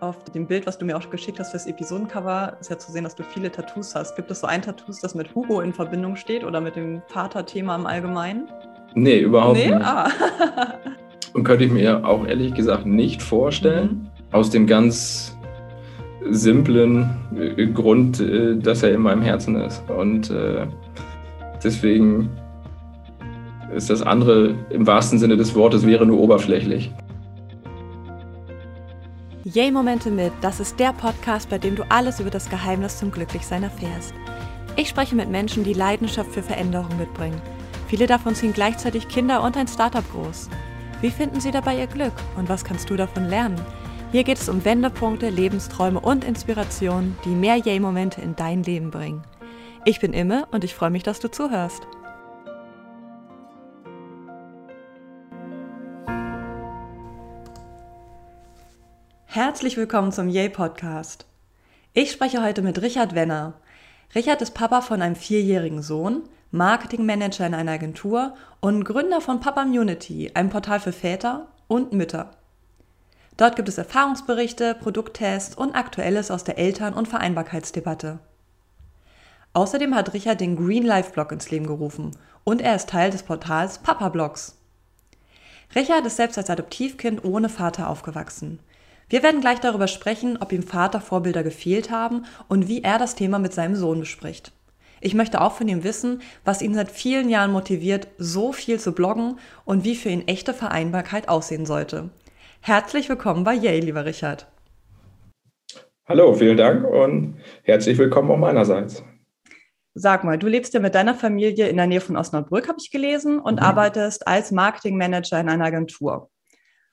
Auf dem Bild, was du mir auch geschickt hast fürs Episodencover, ist ja zu sehen, dass du viele Tattoos hast. Gibt es so ein Tattoo, das mit Hugo in Verbindung steht oder mit dem Vaterthema im Allgemeinen? Nee, überhaupt nee? nicht. Ah. Und könnte ich mir auch ehrlich gesagt nicht vorstellen. Mhm. Aus dem ganz simplen äh, Grund, äh, dass er in meinem Herzen ist. Und äh, deswegen ist das andere im wahrsten Sinne des Wortes wäre nur oberflächlich. Yay-Momente mit, das ist der Podcast, bei dem du alles über das Geheimnis zum Glücklichsein erfährst. Ich spreche mit Menschen, die Leidenschaft für Veränderung mitbringen. Viele davon ziehen gleichzeitig Kinder und ein Startup groß. Wie finden sie dabei ihr Glück und was kannst du davon lernen? Hier geht es um Wendepunkte, Lebensträume und Inspirationen, die mehr Yay-Momente in dein Leben bringen. Ich bin Imme und ich freue mich, dass du zuhörst. Herzlich willkommen zum Yay Podcast. Ich spreche heute mit Richard Wenner. Richard ist Papa von einem vierjährigen Sohn, Marketingmanager in einer Agentur und Gründer von Papa Immunity, einem Portal für Väter und Mütter. Dort gibt es Erfahrungsberichte, Produkttests und Aktuelles aus der Eltern- und Vereinbarkeitsdebatte. Außerdem hat Richard den Green Life Blog ins Leben gerufen und er ist Teil des Portals Papa Blogs. Richard ist selbst als Adoptivkind ohne Vater aufgewachsen. Wir werden gleich darüber sprechen, ob ihm Vatervorbilder gefehlt haben und wie er das Thema mit seinem Sohn bespricht. Ich möchte auch von ihm wissen, was ihn seit vielen Jahren motiviert, so viel zu bloggen und wie für ihn echte Vereinbarkeit aussehen sollte. Herzlich willkommen bei Yay, lieber Richard. Hallo, vielen Dank und herzlich willkommen auch meinerseits. Sag mal, du lebst ja mit deiner Familie in der Nähe von Osnabrück, habe ich gelesen, und mhm. arbeitest als Marketingmanager in einer Agentur.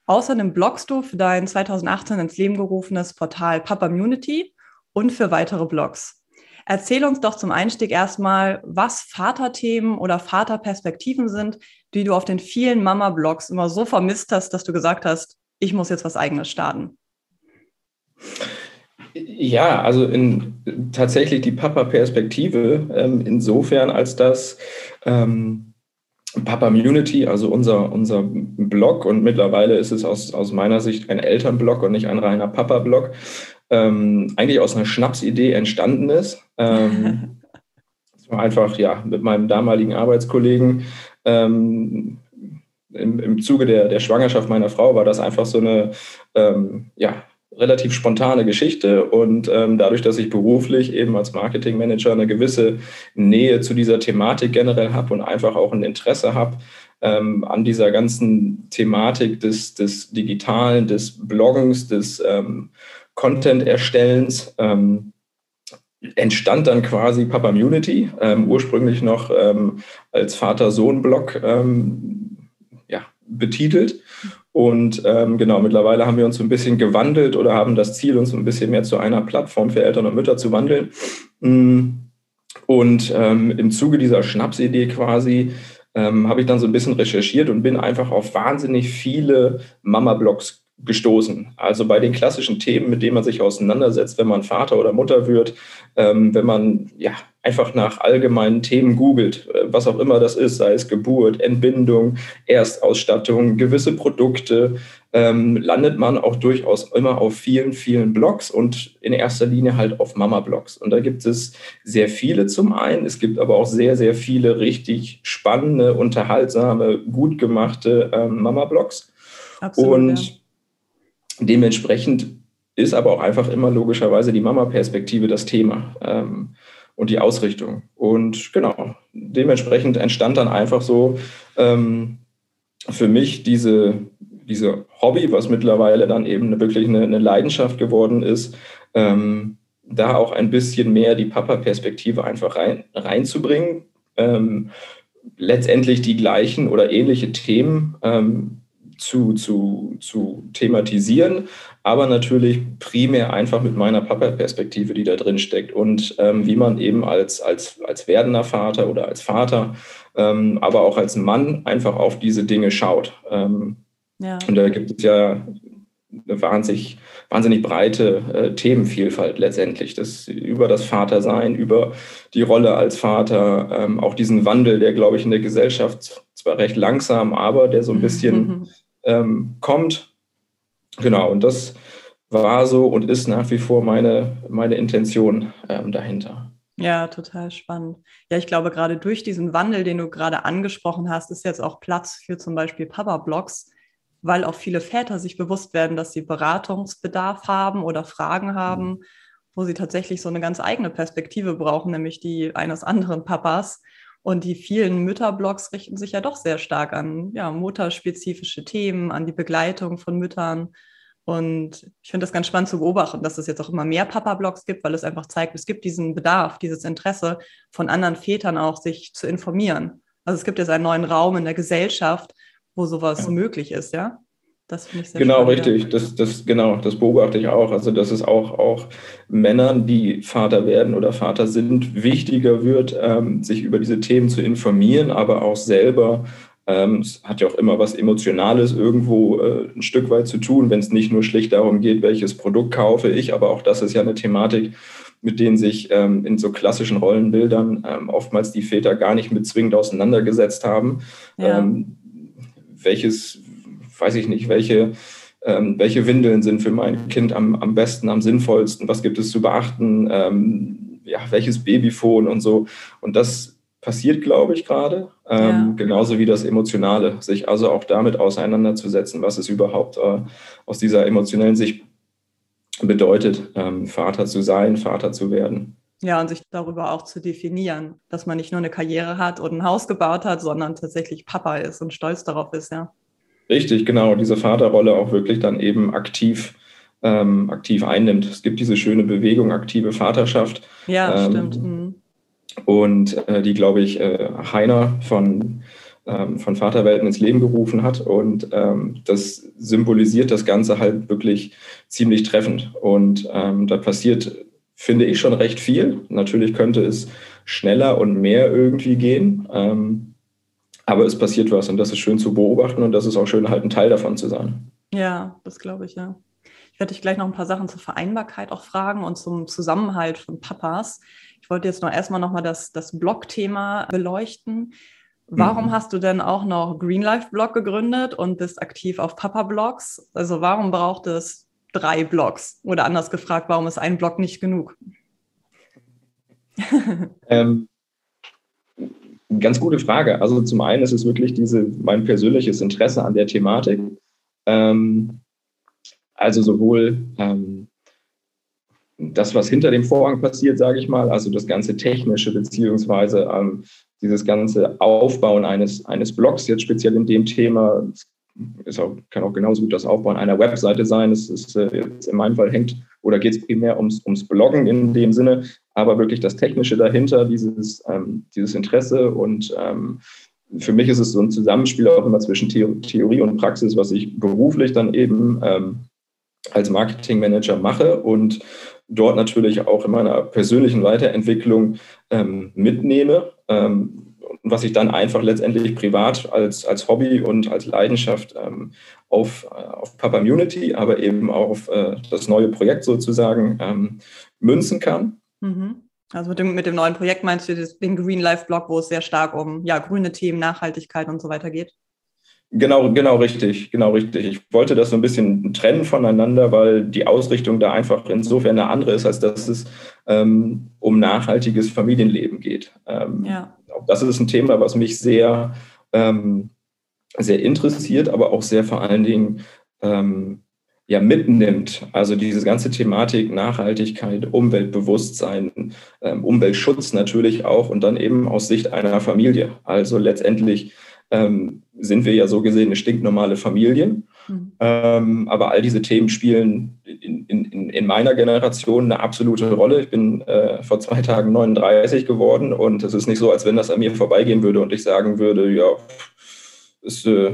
Außerdem bloggst du für dein 2018 ins Leben gerufenes Portal Papa Immunity und für weitere Blogs. Erzähl uns doch zum Einstieg erstmal, was Vaterthemen oder Vaterperspektiven sind, die du auf den vielen Mama-Blogs immer so vermisst hast, dass du gesagt hast, ich muss jetzt was eigenes starten. Ja, also in, tatsächlich die Papa-Perspektive ähm, insofern, als dass ähm, Papa Immunity, also unser, unser Blog, und mittlerweile ist es aus, aus meiner Sicht ein Elternblog und nicht ein reiner Papa-Blog, ähm, eigentlich aus einer Schnapsidee entstanden ist. Ähm, war einfach ja mit meinem damaligen Arbeitskollegen. Ähm, im, im Zuge der, der Schwangerschaft meiner Frau war das einfach so eine ähm, ja, relativ spontane Geschichte. Und ähm, dadurch, dass ich beruflich eben als Marketingmanager eine gewisse Nähe zu dieser Thematik generell habe und einfach auch ein Interesse habe ähm, an dieser ganzen Thematik des, des Digitalen, des Bloggens, des ähm, Content-Erstellens, ähm, entstand dann quasi Papa Immunity, ähm, ursprünglich noch ähm, als Vater-Sohn-Blog ja, betitelt und ähm, genau, mittlerweile haben wir uns so ein bisschen gewandelt oder haben das Ziel, uns ein bisschen mehr zu einer Plattform für Eltern und Mütter zu wandeln. Mm. Und ähm, im Zuge dieser Schnapsidee quasi ähm, habe ich dann so ein bisschen recherchiert und bin einfach auf wahnsinnig viele Mama-Blogs gestoßen. Also bei den klassischen Themen, mit denen man sich auseinandersetzt, wenn man Vater oder Mutter wird, ähm, wenn man ja einfach nach allgemeinen Themen googelt, äh, was auch immer das ist, sei es Geburt, Entbindung, Erstausstattung, gewisse Produkte, ähm, landet man auch durchaus immer auf vielen, vielen Blogs und in erster Linie halt auf Mama-Blogs. Und da gibt es sehr viele zum einen. Es gibt aber auch sehr, sehr viele richtig spannende, unterhaltsame, gut gemachte ähm, Mama-Blogs. Und ja Dementsprechend ist aber auch einfach immer logischerweise die Mama-Perspektive das Thema ähm, und die Ausrichtung. Und genau, dementsprechend entstand dann einfach so ähm, für mich diese, diese Hobby, was mittlerweile dann eben wirklich eine, eine Leidenschaft geworden ist, ähm, da auch ein bisschen mehr die Papa-Perspektive einfach rein, reinzubringen. Ähm, letztendlich die gleichen oder ähnliche Themen ähm, zu, zu, zu thematisieren, aber natürlich primär einfach mit meiner Papa-Perspektive, die da drin steckt und ähm, wie man eben als, als, als werdender Vater oder als Vater, ähm, aber auch als Mann einfach auf diese Dinge schaut. Ähm, ja. Und da gibt es ja eine wahnsinnig, wahnsinnig breite äh, Themenvielfalt letztendlich. Das, über das Vatersein, über die Rolle als Vater, ähm, auch diesen Wandel, der, glaube ich, in der Gesellschaft zwar recht langsam, aber der so ein bisschen ähm, kommt. Genau, und das war so und ist nach wie vor meine, meine Intention ähm, dahinter. Ja, total spannend. Ja, ich glaube, gerade durch diesen Wandel, den du gerade angesprochen hast, ist jetzt auch Platz für zum Beispiel Papa-Blogs, weil auch viele Väter sich bewusst werden, dass sie Beratungsbedarf haben oder Fragen haben, wo sie tatsächlich so eine ganz eigene Perspektive brauchen, nämlich die eines anderen Papas. Und die vielen Mütterblogs richten sich ja doch sehr stark an ja, mutterspezifische Themen, an die Begleitung von Müttern und ich finde das ganz spannend zu beobachten, dass es jetzt auch immer mehr Papa-Blogs gibt, weil es einfach zeigt, es gibt diesen Bedarf, dieses Interesse von anderen Vätern auch, sich zu informieren. Also es gibt jetzt einen neuen Raum in der Gesellschaft, wo sowas ja. möglich ist, ja. Das finde ich sehr Genau, spannend, richtig. Das, das, genau, das beobachte ich auch. Also, dass es auch, auch Männern, die Vater werden oder Vater sind, wichtiger wird, ähm, sich über diese Themen zu informieren, aber auch selber ähm, es hat ja auch immer was Emotionales irgendwo äh, ein Stück weit zu tun, wenn es nicht nur schlicht darum geht, welches Produkt kaufe ich, aber auch das ist ja eine Thematik, mit denen sich ähm, in so klassischen Rollenbildern ähm, oftmals die Väter gar nicht mit zwingend auseinandergesetzt haben. Ja. Ähm, welches, weiß ich nicht, welche, ähm, welche Windeln sind für mein Kind am, am besten, am sinnvollsten, was gibt es zu beachten, ähm, ja, welches Babyphone und so. Und das passiert, glaube ich, gerade. Ähm, ja. Genauso wie das Emotionale, sich also auch damit auseinanderzusetzen, was es überhaupt äh, aus dieser emotionellen Sicht bedeutet, ähm, Vater zu sein, Vater zu werden. Ja, und sich darüber auch zu definieren, dass man nicht nur eine Karriere hat und ein Haus gebaut hat, sondern tatsächlich Papa ist und stolz darauf ist, ja. Richtig, genau, diese Vaterrolle auch wirklich dann eben aktiv, ähm, aktiv einnimmt. Es gibt diese schöne Bewegung, aktive Vaterschaft. Ja, ähm, stimmt. Mhm und äh, die, glaube ich, äh, Heiner von, ähm, von Vaterwelten ins Leben gerufen hat. Und ähm, das symbolisiert das Ganze halt wirklich ziemlich treffend. Und ähm, da passiert, finde ich, schon recht viel. Natürlich könnte es schneller und mehr irgendwie gehen. Aber es passiert was und das ist schön zu beobachten und das ist auch schön, halt ein Teil davon zu sein. Ja, das glaube ich, ja. Ich werde dich gleich noch ein paar Sachen zur Vereinbarkeit auch fragen und zum Zusammenhalt von Papas. Ich wollte jetzt noch erstmal nochmal das, das Blog-Thema beleuchten. Warum mhm. hast du denn auch noch Green Life Blog gegründet und bist aktiv auf Papa Blogs? Also warum braucht es drei Blogs? Oder anders gefragt, warum ist ein Blog nicht genug? ähm, ganz gute Frage. Also zum einen ist es wirklich diese, mein persönliches Interesse an der Thematik. Ähm, also sowohl ähm, das, was hinter dem Vorhang passiert, sage ich mal, also das ganze Technische beziehungsweise ähm, dieses ganze Aufbauen eines, eines Blogs, jetzt speziell in dem Thema, ist auch, kann auch genauso gut das Aufbauen einer Webseite sein. Es ist äh, in meinem Fall hängt oder geht es primär ums, ums Bloggen in dem Sinne, aber wirklich das Technische dahinter, dieses, ähm, dieses Interesse und ähm, für mich ist es so ein Zusammenspiel auch immer zwischen Theorie und Praxis, was ich beruflich dann eben ähm, als Marketingmanager mache und dort natürlich auch in meiner persönlichen Weiterentwicklung ähm, mitnehme. Ähm, was ich dann einfach letztendlich privat als, als Hobby und als Leidenschaft ähm, auf, äh, auf Papa Immunity, aber eben auch auf äh, das neue Projekt sozusagen ähm, münzen kann. Mhm. Also mit dem, mit dem neuen Projekt meinst du den Green Life Blog, wo es sehr stark um ja, grüne Themen, Nachhaltigkeit und so weiter geht? Genau, genau richtig, genau richtig. Ich wollte das so ein bisschen trennen voneinander, weil die Ausrichtung da einfach insofern eine andere ist, als dass es ähm, um nachhaltiges Familienleben geht. Ähm, ja. Das ist ein Thema, was mich sehr, ähm, sehr interessiert, aber auch sehr vor allen Dingen ähm, ja, mitnimmt. Also diese ganze Thematik Nachhaltigkeit, Umweltbewusstsein, ähm, Umweltschutz natürlich auch und dann eben aus Sicht einer Familie. Also letztendlich ähm, sind wir ja so gesehen eine stinknormale Familie. Mhm. Ähm, aber all diese Themen spielen in, in, in, meiner Generation eine absolute Rolle. Ich bin äh, vor zwei Tagen 39 geworden und es ist nicht so, als wenn das an mir vorbeigehen würde und ich sagen würde, ja, es äh,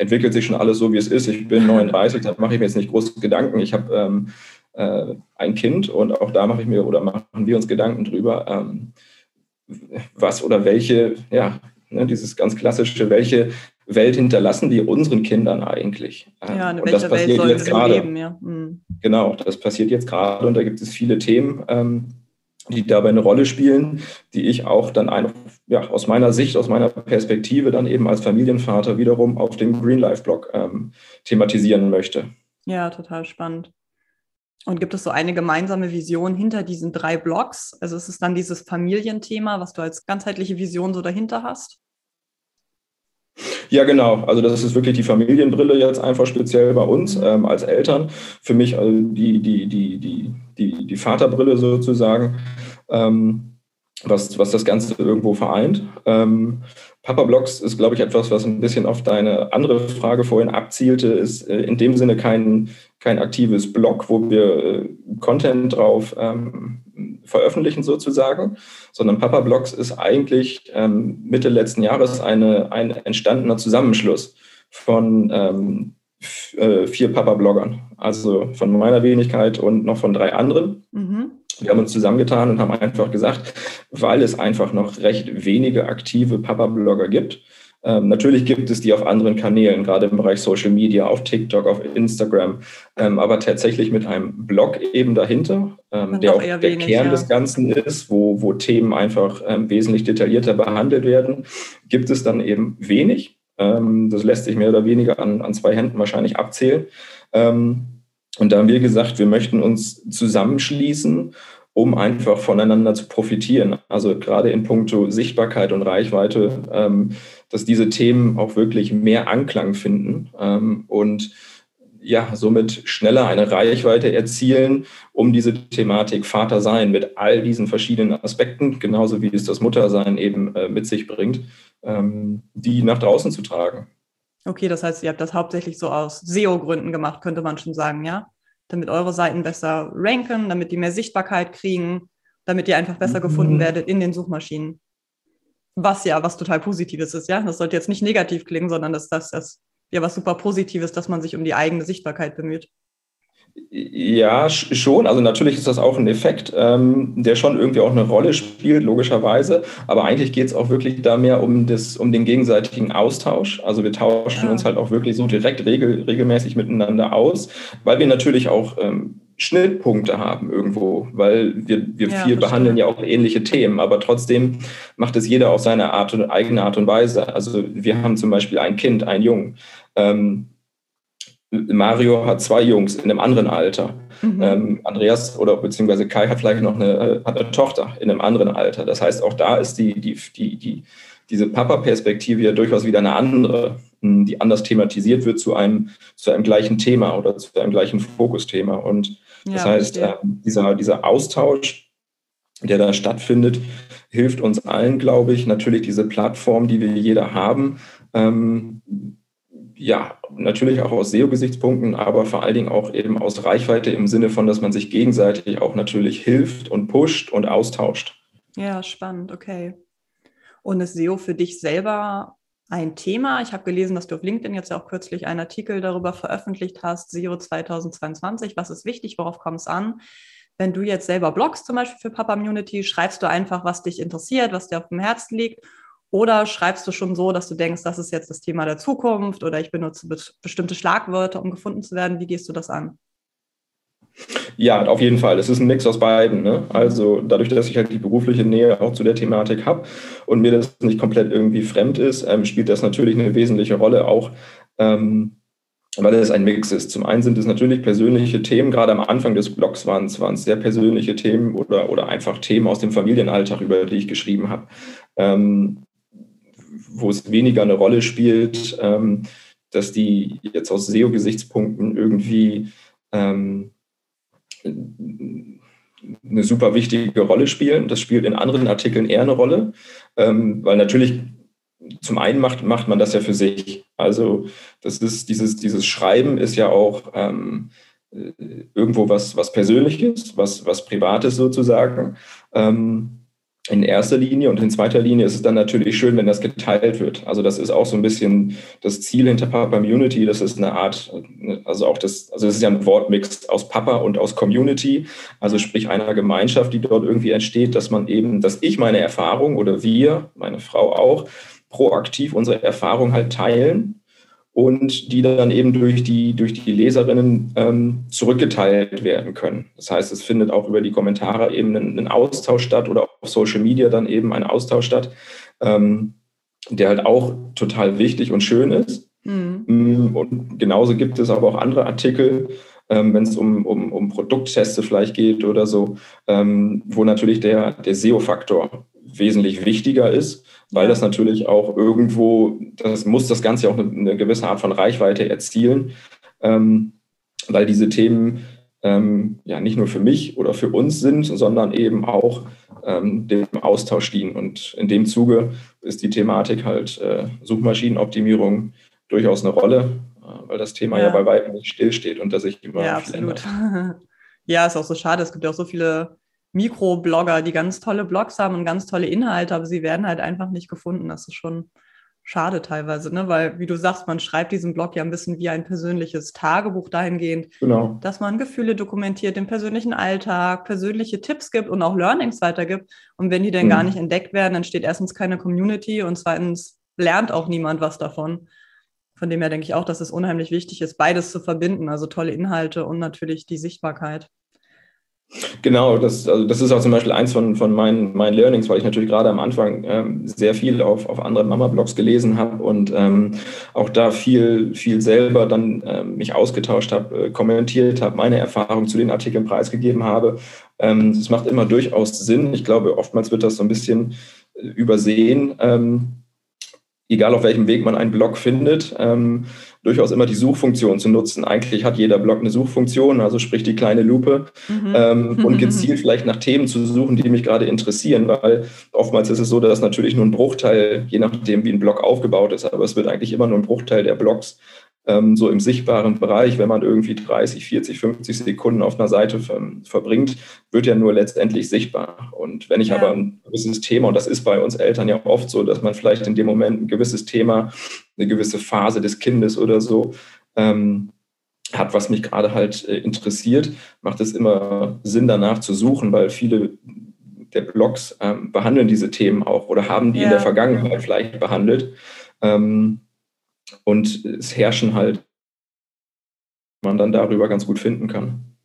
entwickelt sich schon alles so, wie es ist. Ich bin 39, da mache ich mir jetzt nicht große Gedanken. Ich habe ähm, äh, ein Kind und auch da mache ich mir oder machen wir uns Gedanken drüber, ähm, was oder welche, ja, Ne, dieses ganz klassische, welche Welt hinterlassen wir unseren Kindern eigentlich? Ja, und das passiert Welt jetzt gerade. Leben, ja. mhm. Genau, das passiert jetzt gerade und da gibt es viele Themen, ähm, die dabei eine Rolle spielen, die ich auch dann einfach, ja, aus meiner Sicht, aus meiner Perspektive dann eben als Familienvater wiederum auf dem Green Life Blog ähm, thematisieren möchte. Ja, total spannend. Und gibt es so eine gemeinsame Vision hinter diesen drei Blogs? Also ist es dann dieses Familienthema, was du als ganzheitliche Vision so dahinter hast? Ja, genau. Also das ist wirklich die Familienbrille jetzt einfach speziell bei uns mhm. ähm, als Eltern. Für mich also die, die, die, die, die, die Vaterbrille sozusagen, ähm, was, was das Ganze irgendwo vereint. Ähm, Papa Blogs ist, glaube ich, etwas, was ein bisschen auf deine andere Frage vorhin abzielte, ist äh, in dem Sinne kein, kein aktives Blog, wo wir äh, Content drauf ähm, veröffentlichen sozusagen, sondern Papa Blogs ist eigentlich ähm, Mitte letzten Jahres eine, ein entstandener Zusammenschluss von ähm, äh, vier Papa-Bloggern, also von meiner Wenigkeit und noch von drei anderen. Mhm. Wir haben uns zusammengetan und haben einfach gesagt, weil es einfach noch recht wenige aktive Papa-Blogger gibt. Ähm, natürlich gibt es die auf anderen Kanälen, gerade im Bereich Social Media, auf TikTok, auf Instagram, ähm, aber tatsächlich mit einem Blog eben dahinter, ähm, der auch der wenig, Kern ja. des Ganzen ist, wo, wo Themen einfach ähm, wesentlich detaillierter behandelt werden, gibt es dann eben wenig. Ähm, das lässt sich mehr oder weniger an, an zwei Händen wahrscheinlich abzählen. Ähm, und da haben wir gesagt, wir möchten uns zusammenschließen, um einfach voneinander zu profitieren. Also gerade in puncto Sichtbarkeit und Reichweite, ähm, dass diese Themen auch wirklich mehr Anklang finden ähm, und ja, somit schneller eine Reichweite erzielen, um diese Thematik Vatersein mit all diesen verschiedenen Aspekten, genauso wie es das Muttersein eben äh, mit sich bringt, ähm, die nach draußen zu tragen. Okay, das heißt, ihr habt das hauptsächlich so aus SEO-Gründen gemacht, könnte man schon sagen, ja? Damit eure Seiten besser ranken, damit die mehr Sichtbarkeit kriegen, damit ihr einfach besser gefunden mhm. werdet in den Suchmaschinen. Was ja was total Positives ist, ja? Das sollte jetzt nicht negativ klingen, sondern dass das, das ja was super Positives, dass man sich um die eigene Sichtbarkeit bemüht. Ja, schon. Also natürlich ist das auch ein Effekt, ähm, der schon irgendwie auch eine Rolle spielt, logischerweise. Aber eigentlich geht es auch wirklich da mehr um, das, um den gegenseitigen Austausch. Also wir tauschen ja. uns halt auch wirklich so direkt regel, regelmäßig miteinander aus, weil wir natürlich auch ähm, Schnittpunkte haben irgendwo, weil wir, wir ja, viel behandeln ja auch ähnliche Themen, aber trotzdem macht es jeder auf seine Art und eigene Art und Weise. Also wir haben zum Beispiel ein Kind, einen Jungen. Ähm, Mario hat zwei Jungs in einem anderen Alter. Mhm. Ähm, Andreas oder beziehungsweise Kai hat vielleicht noch eine, äh, hat eine Tochter in einem anderen Alter. Das heißt, auch da ist die, die, die, die, diese Papa-Perspektive ja durchaus wieder eine andere, hm, die anders thematisiert wird zu einem, zu einem gleichen Thema oder zu einem gleichen Fokusthema. Und das ja, heißt, äh, dieser, dieser Austausch, der da stattfindet, hilft uns allen, glaube ich, natürlich diese Plattform, die wir jeder haben, ähm, ja, natürlich auch aus SEO-Gesichtspunkten, aber vor allen Dingen auch eben aus Reichweite im Sinne von, dass man sich gegenseitig auch natürlich hilft und pusht und austauscht. Ja, spannend, okay. Und ist SEO für dich selber ein Thema? Ich habe gelesen, dass du auf LinkedIn jetzt ja auch kürzlich einen Artikel darüber veröffentlicht hast, SEO 2022. Was ist wichtig? Worauf kommt es an? Wenn du jetzt selber blogst, zum Beispiel für Papa Immunity, schreibst du einfach, was dich interessiert, was dir auf dem Herzen liegt oder schreibst du schon so, dass du denkst, das ist jetzt das Thema der Zukunft oder ich benutze be bestimmte Schlagwörter, um gefunden zu werden? Wie gehst du das an? Ja, auf jeden Fall. Es ist ein Mix aus beiden. Ne? Also dadurch, dass ich halt die berufliche Nähe auch zu der Thematik habe und mir das nicht komplett irgendwie fremd ist, ähm, spielt das natürlich eine wesentliche Rolle auch. Ähm, weil es ein Mix ist. Zum einen sind es natürlich persönliche Themen, gerade am Anfang des Blogs waren es, waren es sehr persönliche Themen oder, oder einfach Themen aus dem Familienalltag, über die ich geschrieben habe. Ähm, wo es weniger eine Rolle spielt, ähm, dass die jetzt aus SEO-Gesichtspunkten irgendwie ähm, eine super wichtige Rolle spielen. Das spielt in anderen Artikeln eher eine Rolle, ähm, weil natürlich zum einen macht, macht man das ja für sich. Also das ist dieses, dieses Schreiben ist ja auch ähm, äh, irgendwo was, was Persönliches, was, was Privates sozusagen. Ähm, in erster Linie und in zweiter Linie ist es dann natürlich schön, wenn das geteilt wird. Also das ist auch so ein bisschen das Ziel hinter Papa Community. Das ist eine Art, also auch das, also das ist ja ein Wortmix aus Papa und aus Community. Also sprich einer Gemeinschaft, die dort irgendwie entsteht, dass man eben, dass ich meine Erfahrung oder wir, meine Frau auch, proaktiv unsere Erfahrung halt teilen und die dann eben durch die, durch die Leserinnen ähm, zurückgeteilt werden können. Das heißt, es findet auch über die Kommentare eben ein, ein Austausch statt oder auf Social Media dann eben ein Austausch statt, ähm, der halt auch total wichtig und schön ist. Mhm. Und genauso gibt es aber auch andere Artikel, ähm, wenn es um, um, um Produktteste vielleicht geht oder so, ähm, wo natürlich der, der SEO-Faktor wesentlich wichtiger ist, weil das natürlich auch irgendwo, das muss das Ganze auch eine, eine gewisse Art von Reichweite erzielen, ähm, weil diese Themen ähm, ja nicht nur für mich oder für uns sind, sondern eben auch ähm, dem Austausch dienen. Und in dem Zuge ist die Thematik halt äh, Suchmaschinenoptimierung durchaus eine Rolle, weil das Thema ja. ja bei weitem nicht stillsteht und dass sich immer ja, viel absolut. ändert. Ja, ist auch so schade. Es gibt ja auch so viele Mikroblogger, die ganz tolle Blogs haben und ganz tolle Inhalte, aber sie werden halt einfach nicht gefunden. Das ist schon schade teilweise, ne? weil, wie du sagst, man schreibt diesen Blog ja ein bisschen wie ein persönliches Tagebuch dahingehend, genau. dass man Gefühle dokumentiert, den persönlichen Alltag, persönliche Tipps gibt und auch Learnings weitergibt. Und wenn die dann mhm. gar nicht entdeckt werden, dann steht erstens keine Community und zweitens lernt auch niemand was davon. Von dem her denke ich auch, dass es unheimlich wichtig ist, beides zu verbinden, also tolle Inhalte und natürlich die Sichtbarkeit. Genau, das, also das ist auch zum Beispiel eins von, von meinen, meinen Learnings, weil ich natürlich gerade am Anfang ähm, sehr viel auf, auf anderen Mama-Blogs gelesen habe und ähm, auch da viel, viel selber dann ähm, mich ausgetauscht habe, äh, kommentiert habe, meine Erfahrungen zu den Artikeln preisgegeben habe. Ähm, das macht immer durchaus Sinn. Ich glaube, oftmals wird das so ein bisschen äh, übersehen, ähm, egal auf welchem Weg man einen Blog findet. Ähm, durchaus immer die Suchfunktion zu nutzen. Eigentlich hat jeder Blog eine Suchfunktion, also sprich die kleine Lupe mhm. ähm, und gezielt vielleicht nach Themen zu suchen, die mich gerade interessieren, weil oftmals ist es so, dass natürlich nur ein Bruchteil, je nachdem wie ein Blog aufgebaut ist, aber es wird eigentlich immer nur ein Bruchteil der Blogs ähm, so im sichtbaren Bereich, wenn man irgendwie 30, 40, 50 Sekunden auf einer Seite ver verbringt, wird ja nur letztendlich sichtbar. Und wenn ich ja. aber ein gewisses Thema, und das ist bei uns Eltern ja oft so, dass man vielleicht in dem Moment ein gewisses Thema, eine gewisse Phase des Kindes oder so, ähm, hat, was mich gerade halt äh, interessiert, macht es immer Sinn, danach zu suchen, weil viele der Blogs ähm, behandeln diese Themen auch oder haben die ja. in der Vergangenheit vielleicht behandelt. Ähm, und es herrschen halt, man dann darüber ganz gut finden kann.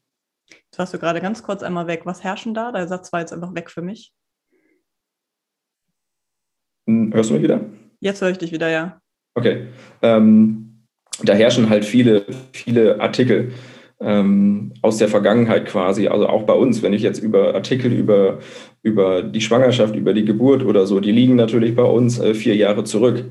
Jetzt warst du gerade ganz kurz einmal weg. Was herrschen da? Der Satz war jetzt einfach weg für mich. Hm, hörst du mich wieder? Jetzt höre ich dich wieder, ja. Okay. Ähm, da herrschen halt viele, viele Artikel ähm, aus der Vergangenheit quasi, also auch bei uns, wenn ich jetzt über Artikel über, über die Schwangerschaft, über die Geburt oder so, die liegen natürlich bei uns äh, vier Jahre zurück.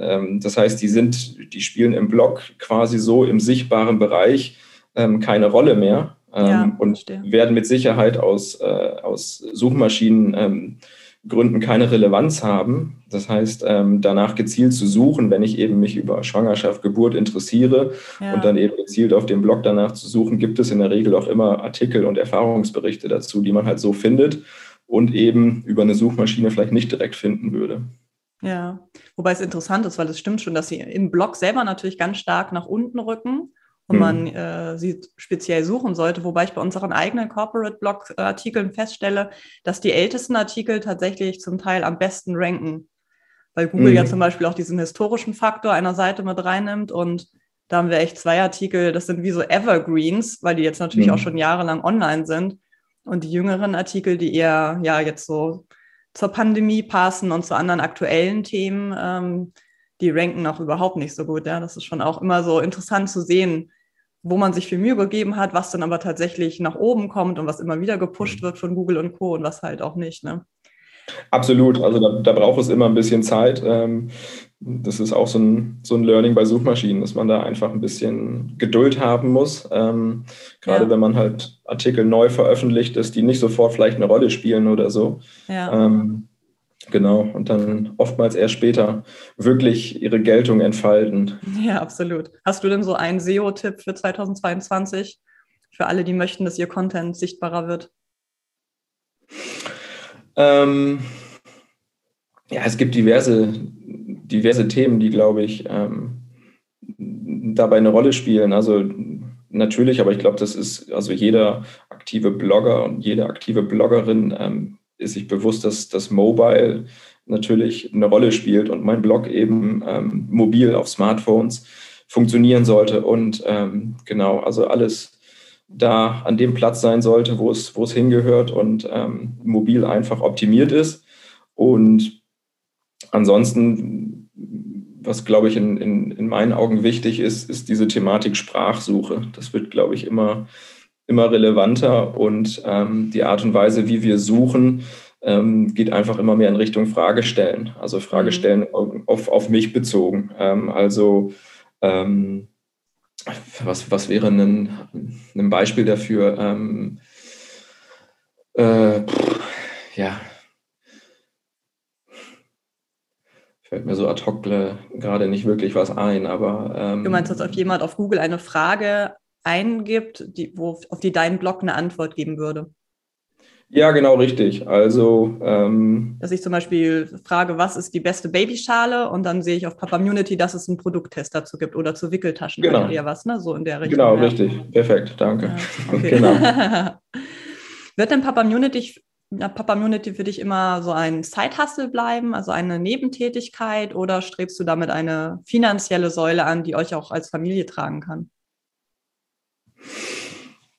Ähm, das heißt, die sind, die spielen im Blog quasi so im sichtbaren Bereich ähm, keine Rolle mehr ähm, ja, und verstehe. werden mit Sicherheit aus, äh, aus Suchmaschinen Gründen keine Relevanz haben. Das heißt, danach gezielt zu suchen, wenn ich eben mich über Schwangerschaft, Geburt interessiere ja. und dann eben gezielt auf dem Blog danach zu suchen, gibt es in der Regel auch immer Artikel und Erfahrungsberichte dazu, die man halt so findet und eben über eine Suchmaschine vielleicht nicht direkt finden würde. Ja, wobei es interessant ist, weil es stimmt schon, dass sie im Blog selber natürlich ganz stark nach unten rücken und mhm. man äh, sie speziell suchen sollte, wobei ich bei unseren eigenen Corporate-Blog-Artikeln feststelle, dass die ältesten Artikel tatsächlich zum Teil am besten ranken, weil Google mhm. ja zum Beispiel auch diesen historischen Faktor einer Seite mit reinnimmt und da haben wir echt zwei Artikel, das sind wie so Evergreens, weil die jetzt natürlich mhm. auch schon jahrelang online sind und die jüngeren Artikel, die eher ja jetzt so zur Pandemie passen und zu anderen aktuellen Themen, ähm, die ranken auch überhaupt nicht so gut. Ja, das ist schon auch immer so interessant zu sehen, wo man sich viel Mühe gegeben hat, was dann aber tatsächlich nach oben kommt und was immer wieder gepusht mhm. wird von Google und Co. und was halt auch nicht. Ne? Absolut, also da, da braucht es immer ein bisschen Zeit. Ähm, das ist auch so ein, so ein Learning bei Suchmaschinen, dass man da einfach ein bisschen Geduld haben muss. Ähm, gerade ja. wenn man halt Artikel neu veröffentlicht, dass die nicht sofort vielleicht eine Rolle spielen oder so. Ja. Ähm, genau, und dann oftmals erst später wirklich ihre Geltung entfalten. Ja, absolut. Hast du denn so einen SEO-Tipp für 2022? Für alle, die möchten, dass ihr Content sichtbarer wird? Ähm, ja, es gibt diverse diverse Themen, die, glaube ich, ähm, dabei eine Rolle spielen. Also natürlich, aber ich glaube, das ist, also jeder aktive Blogger und jede aktive Bloggerin ähm, ist sich bewusst, dass das Mobile natürlich eine Rolle spielt und mein Blog eben ähm, mobil auf Smartphones funktionieren sollte und ähm, genau, also alles da an dem Platz sein sollte, wo es, wo es hingehört und ähm, mobil einfach optimiert ist. Und ansonsten was, glaube ich, in, in, in meinen Augen wichtig ist, ist diese Thematik Sprachsuche. Das wird, glaube ich, immer, immer relevanter und ähm, die Art und Weise, wie wir suchen, ähm, geht einfach immer mehr in Richtung Fragestellen. Also Fragestellen mhm. auf, auf mich bezogen. Ähm, also ähm, was, was wäre ein, ein Beispiel dafür? Ähm, äh, ja, fällt mir so ad hoc gerade nicht wirklich was ein, aber. Ähm, du meinst, dass auf jemand auf Google eine Frage eingibt, die, wo, auf die dein Blog eine Antwort geben würde? Ja, genau richtig. Also. Ähm, dass ich zum Beispiel frage, was ist die beste Babyschale und dann sehe ich auf Papa Immunity, dass es einen Produkttest dazu gibt oder zu Wickeltaschen genau. oder was, ne? So in der Richtung. Genau, ja. richtig. Perfekt, danke. Ja, okay. genau. Wird denn Papa Immunity Papa Immunity für dich immer so ein Side-Hustle bleiben, also eine Nebentätigkeit, oder strebst du damit eine finanzielle Säule an, die euch auch als Familie tragen kann?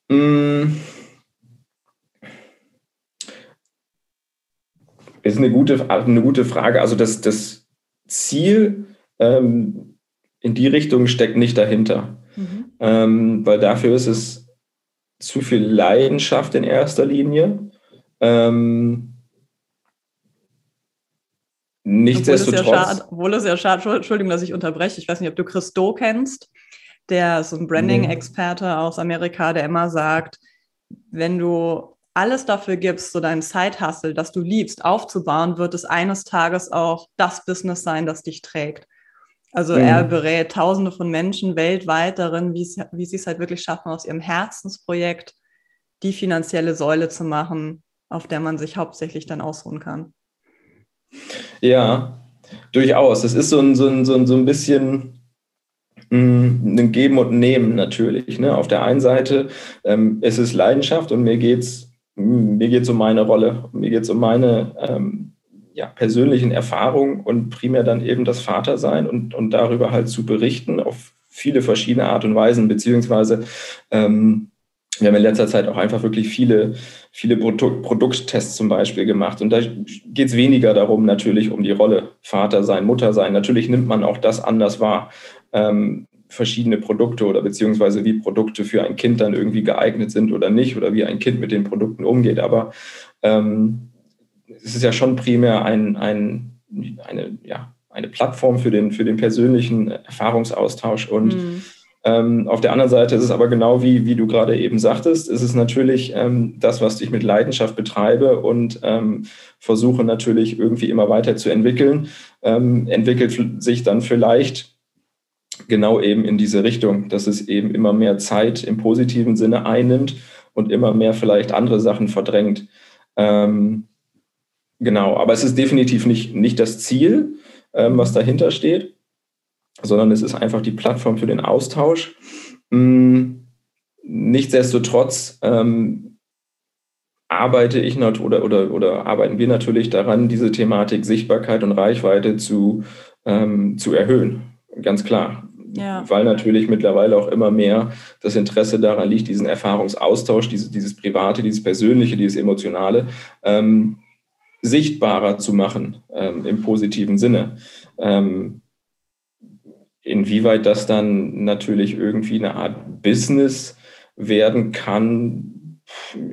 Mm. Ist eine gute, eine gute Frage. Also das, das Ziel ähm, in die Richtung steckt nicht dahinter, mhm. ähm, weil dafür ist es zu viel Leidenschaft in erster Linie ähm, nichtsdestotrotz. Obwohl es ja schade, ja Entschuldigung, dass ich unterbreche. Ich weiß nicht, ob du Christo kennst. Der ist so ein Branding-Experte aus Amerika, der immer sagt, wenn du alles dafür gibst, so deinen Side-Hustle, das du liebst, aufzubauen, wird es eines Tages auch das Business sein, das dich trägt. Also mhm. er berät Tausende von Menschen weltweit darin, wie sie es halt wirklich schaffen, aus ihrem Herzensprojekt die finanzielle Säule zu machen, auf der man sich hauptsächlich dann ausruhen kann. Ja, durchaus. Es ist so ein, so ein, so ein, so ein bisschen mm, ein Geben und Nehmen natürlich. Ne? Auf der einen Seite ähm, es ist Leidenschaft und mir geht es mir geht's um meine Rolle, mir geht es um meine ähm, ja, persönlichen Erfahrungen und primär dann eben das Vatersein und, und darüber halt zu berichten auf viele verschiedene Art und Weisen, beziehungsweise ähm, wir haben in letzter Zeit auch einfach wirklich viele, viele Produ Produkttests zum Beispiel gemacht. Und da geht es weniger darum, natürlich um die Rolle Vater sein, Mutter sein. Natürlich nimmt man auch das anders wahr. Ähm, verschiedene Produkte oder beziehungsweise wie Produkte für ein Kind dann irgendwie geeignet sind oder nicht oder wie ein Kind mit den Produkten umgeht. Aber ähm, es ist ja schon primär ein, ein, eine, ja, eine Plattform für den, für den persönlichen Erfahrungsaustausch und mhm ähm, auf der anderen Seite ist es aber genau wie, wie du gerade eben sagtest, ist es natürlich ähm, das, was ich mit Leidenschaft betreibe und ähm, versuche natürlich irgendwie immer weiter zu entwickeln, ähm, entwickelt sich dann vielleicht genau eben in diese Richtung, dass es eben immer mehr Zeit im positiven Sinne einnimmt und immer mehr vielleicht andere Sachen verdrängt. Ähm, genau, aber es ist definitiv nicht, nicht das Ziel, ähm, was dahinter steht sondern es ist einfach die Plattform für den Austausch. Hm, nichtsdestotrotz ähm, arbeite ich oder, oder, oder arbeiten wir natürlich daran, diese Thematik Sichtbarkeit und Reichweite zu, ähm, zu erhöhen. Ganz klar. Ja. Weil natürlich mittlerweile auch immer mehr das Interesse daran liegt, diesen Erfahrungsaustausch, diese, dieses Private, dieses Persönliche, dieses Emotionale ähm, sichtbarer zu machen ähm, im positiven Sinne. Ähm, Inwieweit das dann natürlich irgendwie eine Art Business werden kann,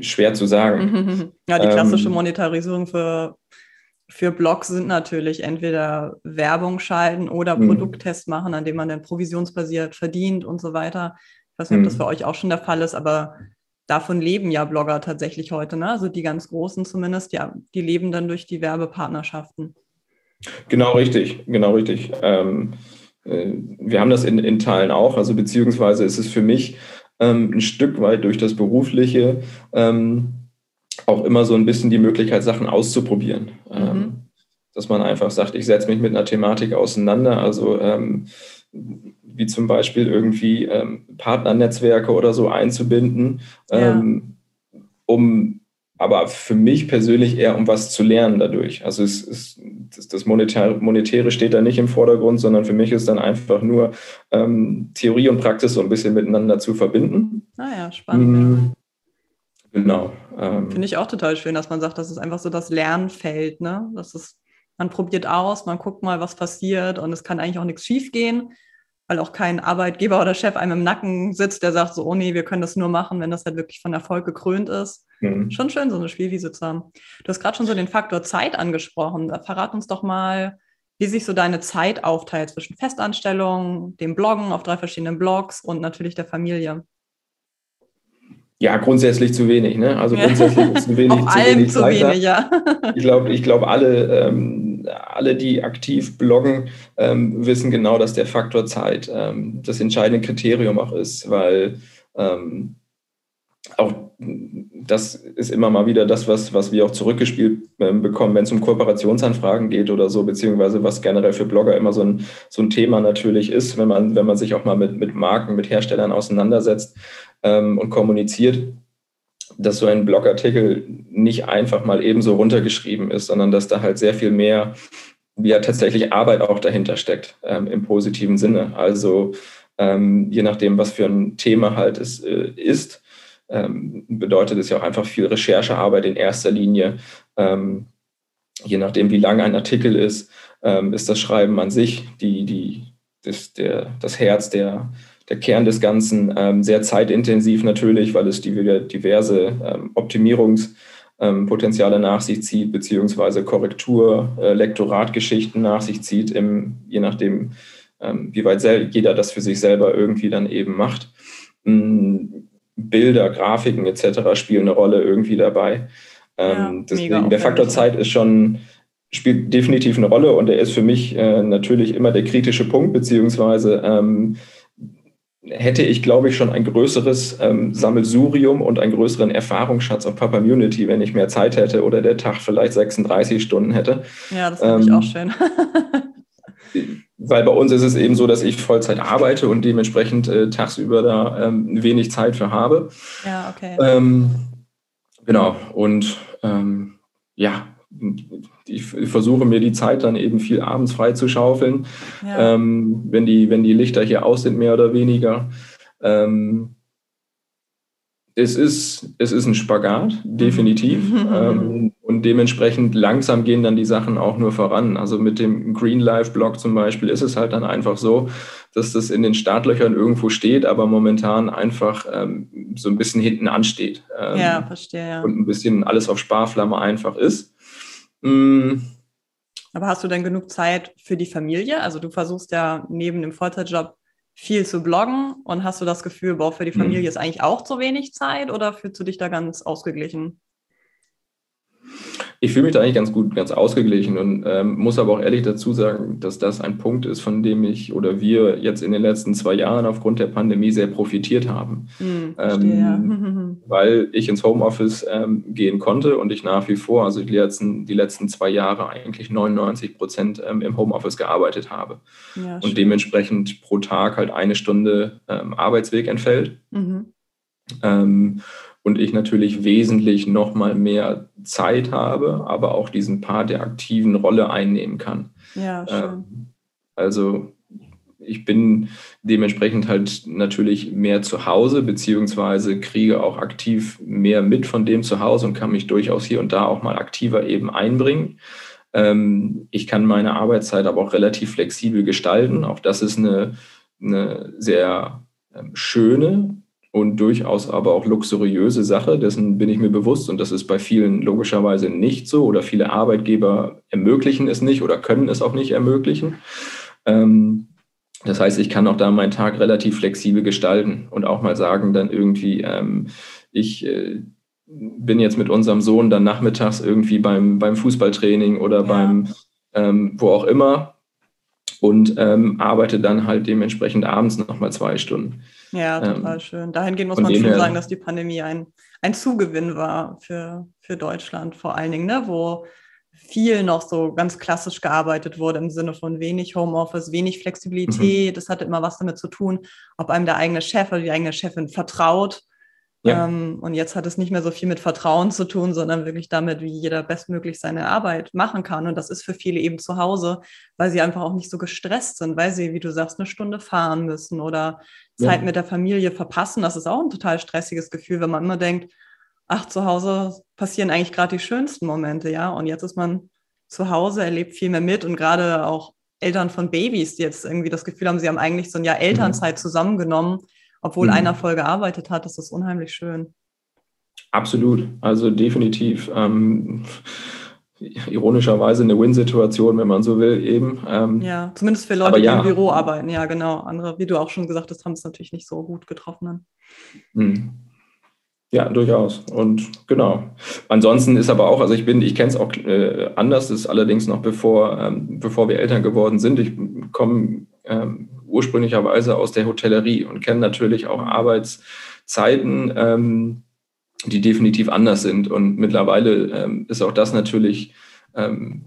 schwer zu sagen. Ja, die klassische ähm, Monetarisierung für, für Blogs sind natürlich entweder Werbung schalten oder hm. Produkttests machen, an dem man dann provisionsbasiert verdient und so weiter. Ich weiß nicht, ob das für euch auch schon der Fall ist, aber davon leben ja Blogger tatsächlich heute. Ne? Also die ganz Großen zumindest, ja, die leben dann durch die Werbepartnerschaften. Genau richtig, genau richtig. Ähm, äh, wir haben das in, in Teilen auch, also beziehungsweise ist es für mich ähm, ein Stück weit durch das Berufliche ähm, auch immer so ein bisschen die Möglichkeit, Sachen auszuprobieren. Ähm, mhm. Dass man einfach sagt, ich setze mich mit einer Thematik auseinander, also ähm, wie zum Beispiel irgendwie ähm, Partnernetzwerke oder so einzubinden, ja. um aber für mich persönlich eher um was zu lernen dadurch. Also es ist, das Monetäre steht da nicht im Vordergrund, sondern für mich ist dann einfach nur ähm, Theorie und Praxis so ein bisschen miteinander zu verbinden. Ah ja, spannend. Mhm. Genau. Ähm, Finde ich auch total schön, dass man sagt, das ist einfach so das Lernfeld. Ne? Das ist, man probiert aus, man guckt mal, was passiert und es kann eigentlich auch nichts schief gehen. weil auch kein Arbeitgeber oder Chef einem im Nacken sitzt, der sagt so, oh nee, wir können das nur machen, wenn das halt wirklich von Erfolg gekrönt ist. Mhm. Schon schön, so eine Spielwiese zu haben. Du hast gerade schon so den Faktor Zeit angesprochen. Verrat uns doch mal, wie sich so deine Zeit aufteilt zwischen Festanstellung, dem Bloggen auf drei verschiedenen Blogs und natürlich der Familie. Ja, grundsätzlich zu wenig. Ne? Also grundsätzlich zu wenig. Auf zu allem wenig zu wenig, ja. ich glaube, ich glaub, alle, ähm, alle, die aktiv bloggen, ähm, wissen genau, dass der Faktor Zeit ähm, das entscheidende Kriterium auch ist, weil ähm, auch das ist immer mal wieder das, was, was wir auch zurückgespielt äh, bekommen, wenn es um Kooperationsanfragen geht oder so, beziehungsweise was generell für Blogger immer so ein, so ein Thema natürlich ist, wenn man, wenn man sich auch mal mit, mit Marken, mit Herstellern auseinandersetzt ähm, und kommuniziert, dass so ein Blogartikel nicht einfach mal ebenso runtergeschrieben ist, sondern dass da halt sehr viel mehr, ja tatsächlich Arbeit auch dahinter steckt, ähm, im positiven Sinne. Also ähm, je nachdem, was für ein Thema halt es äh, ist, ähm, bedeutet es ja auch einfach viel Recherchearbeit in erster Linie. Ähm, je nachdem, wie lang ein Artikel ist, ähm, ist das Schreiben an sich die, die, das, der, das Herz, der, der Kern des Ganzen. Ähm, sehr zeitintensiv natürlich, weil es die, diverse ähm, Optimierungspotenziale ähm, nach sich zieht, beziehungsweise Korrektur, äh, Lektoratgeschichten nach sich zieht, im, je nachdem, wie weit jeder das für sich selber irgendwie dann eben macht. Mm, Bilder, Grafiken etc. spielen eine Rolle irgendwie dabei. Ja, ähm, deswegen der Faktor Zeit ist schon, spielt definitiv eine Rolle und er ist für mich äh, natürlich immer der kritische Punkt, beziehungsweise ähm, hätte ich, glaube ich, schon ein größeres ähm, Sammelsurium und einen größeren Erfahrungsschatz auf Papa Immunity, wenn ich mehr Zeit hätte oder der Tag vielleicht 36 Stunden hätte. Ja, das finde ich auch ähm, schön. weil bei uns ist es eben so, dass ich Vollzeit arbeite und dementsprechend äh, tagsüber da ähm, wenig Zeit für habe. Ja, okay. Ähm, genau, und ähm, ja, ich, versuche mir die Zeit dann eben viel abends frei zu schaufeln, ja. Ähm, wenn, die, wenn die Lichter hier aus sind, mehr oder weniger. Ähm, es ist, es ist ein Spagat, definitiv. und dementsprechend langsam gehen dann die Sachen auch nur voran. Also mit dem Green Life Blog zum Beispiel ist es halt dann einfach so, dass das in den Startlöchern irgendwo steht, aber momentan einfach ähm, so ein bisschen hinten ansteht. Ähm, ja, verstehe. Ja. Und ein bisschen alles auf Sparflamme einfach ist. Mm. Aber hast du denn genug Zeit für die Familie? Also du versuchst ja neben dem Vollzeitjob viel zu bloggen und hast du das Gefühl, boah, für die mm. Familie ist eigentlich auch zu wenig Zeit oder fühlst du dich da ganz ausgeglichen? Ich fühle mich da eigentlich ganz gut, ganz ausgeglichen und ähm, muss aber auch ehrlich dazu sagen, dass das ein Punkt ist, von dem ich oder wir jetzt in den letzten zwei Jahren aufgrund der Pandemie sehr profitiert haben. Hm, ähm, weil ich ins Homeoffice ähm, gehen konnte und ich nach wie vor, also die letzten, die letzten zwei Jahre eigentlich 99 Prozent ähm, im Homeoffice gearbeitet habe. Ja, und dementsprechend pro Tag halt eine Stunde ähm, Arbeitsweg entfällt. Mhm. Ähm, und ich natürlich wesentlich noch mal mehr Zeit habe, aber auch diesen Part der aktiven Rolle einnehmen kann. Ja, schön. Ähm, also ich bin dementsprechend halt natürlich mehr zu Hause, beziehungsweise kriege auch aktiv mehr mit von dem zu Hause und kann mich durchaus hier und da auch mal aktiver eben einbringen. Ähm, ich kann meine Arbeitszeit aber auch relativ flexibel gestalten. Auch das ist eine, eine sehr ähm, schöne und durchaus aber auch luxuriöse Sache. Dessen bin ich mir bewusst und das ist bei vielen logischerweise nicht so oder viele Arbeitgeber ermöglichen es nicht oder können es auch nicht ermöglichen. Ähm, das heißt, ich kann auch da meinen Tag relativ flexibel gestalten und auch mal sagen, dann irgendwie, ähm, ich äh, bin jetzt mit unserem Sohn dann nachmittags irgendwie beim, beim Fußballtraining oder ja. beim ähm, wo auch immer und ähm, arbeite dann halt dementsprechend abends nochmal zwei Stunden. Ja, total ähm, schön. Dahingehend muss man schon sagen, dass die Pandemie ein, ein Zugewinn war für, für Deutschland vor allen Dingen, ne? wo viel noch so ganz klassisch gearbeitet wurde im Sinne von wenig Homeoffice, wenig Flexibilität. Mhm. Das hatte immer was damit zu tun, ob einem der eigene Chef oder die eigene Chefin vertraut ja. Ähm, und jetzt hat es nicht mehr so viel mit Vertrauen zu tun, sondern wirklich damit, wie jeder bestmöglich seine Arbeit machen kann. Und das ist für viele eben zu Hause, weil sie einfach auch nicht so gestresst sind, weil sie, wie du sagst, eine Stunde fahren müssen oder Zeit ja. mit der Familie verpassen. Das ist auch ein total stressiges Gefühl, wenn man immer denkt, ach, zu Hause passieren eigentlich gerade die schönsten Momente, ja. Und jetzt ist man zu Hause, erlebt viel mehr mit und gerade auch Eltern von Babys, die jetzt irgendwie das Gefühl haben, sie haben eigentlich so ein Jahr Elternzeit mhm. zusammengenommen, obwohl mhm. einer voll gearbeitet hat. Das ist unheimlich schön. Absolut, also definitiv. Ähm, ironischerweise eine Win-Situation, wenn man so will, eben. Ähm, ja, zumindest für Leute, ja. die im Büro arbeiten, ja, genau. Andere, wie du auch schon gesagt hast, haben es natürlich nicht so gut getroffen. Mhm. Ja, durchaus. Und genau. Ansonsten ist aber auch, also ich bin, ich kenne es auch äh, anders, ist allerdings noch bevor, ähm, bevor wir Eltern geworden sind. Ich komme ähm, ursprünglicherweise aus der Hotellerie und kenne natürlich auch Arbeitszeiten, ähm, die definitiv anders sind. Und mittlerweile ähm, ist auch das natürlich ähm,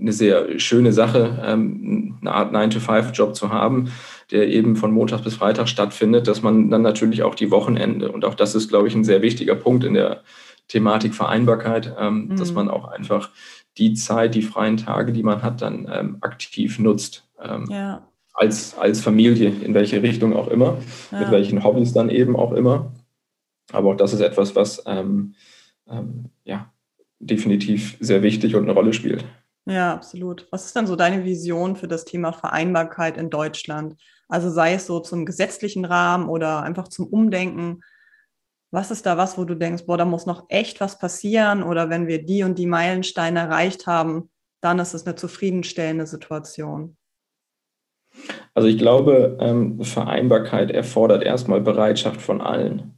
eine sehr schöne Sache, ähm, eine Art 9-to-5-Job zu haben, der eben von Montag bis Freitag stattfindet, dass man dann natürlich auch die Wochenende, und auch das ist, glaube ich, ein sehr wichtiger Punkt in der Thematik Vereinbarkeit, ähm, mhm. dass man auch einfach die Zeit, die freien Tage, die man hat, dann ähm, aktiv nutzt. Ähm, ja. als, als Familie, in welche Richtung auch immer, ja. mit welchen Hobbys dann eben auch immer. Aber auch das ist etwas, was ähm, ähm, ja, definitiv sehr wichtig und eine Rolle spielt. Ja, absolut. Was ist dann so deine Vision für das Thema Vereinbarkeit in Deutschland? Also sei es so zum gesetzlichen Rahmen oder einfach zum Umdenken. Was ist da was, wo du denkst, boah, da muss noch echt was passieren? Oder wenn wir die und die Meilensteine erreicht haben, dann ist es eine zufriedenstellende Situation? Also ich glaube, ähm, Vereinbarkeit erfordert erstmal Bereitschaft von allen.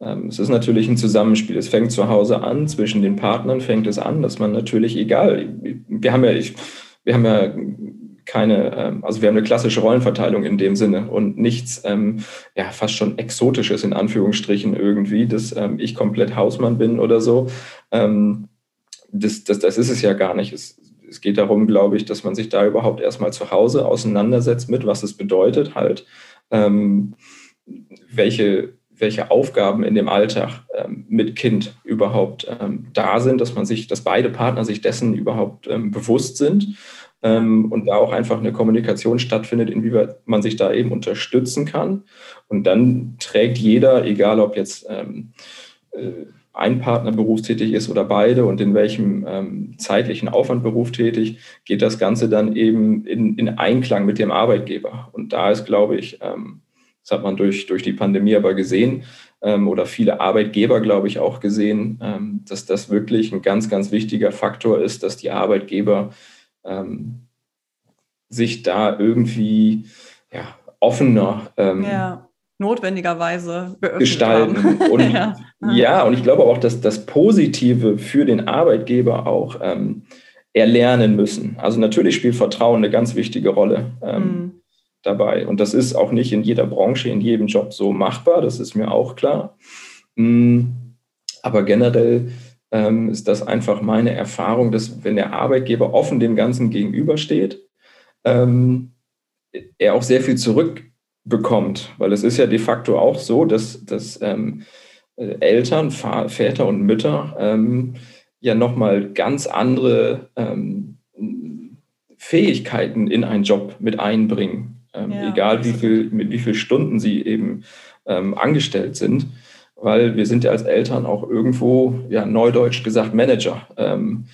Ähm, es ist natürlich ein Zusammenspiel. Es fängt zu Hause an, zwischen den Partnern fängt es an, dass man natürlich, egal, wir haben ja, wir haben ja keine, ähm, also wir haben eine klassische Rollenverteilung in dem Sinne und nichts, ähm, ja, fast schon Exotisches in Anführungsstrichen irgendwie, dass ähm, ich komplett Hausmann bin oder so. Ähm, das, das, das ist es ja gar nicht. Es, es geht darum, glaube ich, dass man sich da überhaupt erstmal zu Hause auseinandersetzt mit, was es bedeutet, halt, ähm, welche welche Aufgaben in dem Alltag ähm, mit Kind überhaupt ähm, da sind, dass man sich, dass beide Partner sich dessen überhaupt ähm, bewusst sind ähm, und da auch einfach eine Kommunikation stattfindet, inwieweit man sich da eben unterstützen kann. Und dann trägt jeder, egal ob jetzt ähm, äh, ein Partner berufstätig ist oder beide und in welchem ähm, zeitlichen Aufwand berufstätig, geht das Ganze dann eben in, in Einklang mit dem Arbeitgeber. Und da ist, glaube ich, ähm, das hat man durch, durch die Pandemie aber gesehen ähm, oder viele Arbeitgeber, glaube ich, auch gesehen, ähm, dass das wirklich ein ganz, ganz wichtiger Faktor ist, dass die Arbeitgeber ähm, sich da irgendwie ja, offener ähm, ja, notwendigerweise gestalten. Und, ja. ja. und ich glaube auch, dass das Positive für den Arbeitgeber auch ähm, erlernen müssen. Also natürlich spielt Vertrauen eine ganz wichtige Rolle. Mhm dabei. Und das ist auch nicht in jeder Branche, in jedem Job so machbar, das ist mir auch klar. Mm, aber generell ähm, ist das einfach meine Erfahrung, dass wenn der Arbeitgeber offen dem Ganzen gegenübersteht, ähm, er auch sehr viel zurückbekommt, weil es ist ja de facto auch so, dass, dass ähm, Eltern, Väter und Mütter ähm, ja nochmal ganz andere ähm, Fähigkeiten in einen Job mit einbringen. Ähm, ja. egal wie viel, mit wie vielen Stunden sie eben ähm, angestellt sind, weil wir sind ja als Eltern auch irgendwo, ja, neudeutsch gesagt, Manager ähm,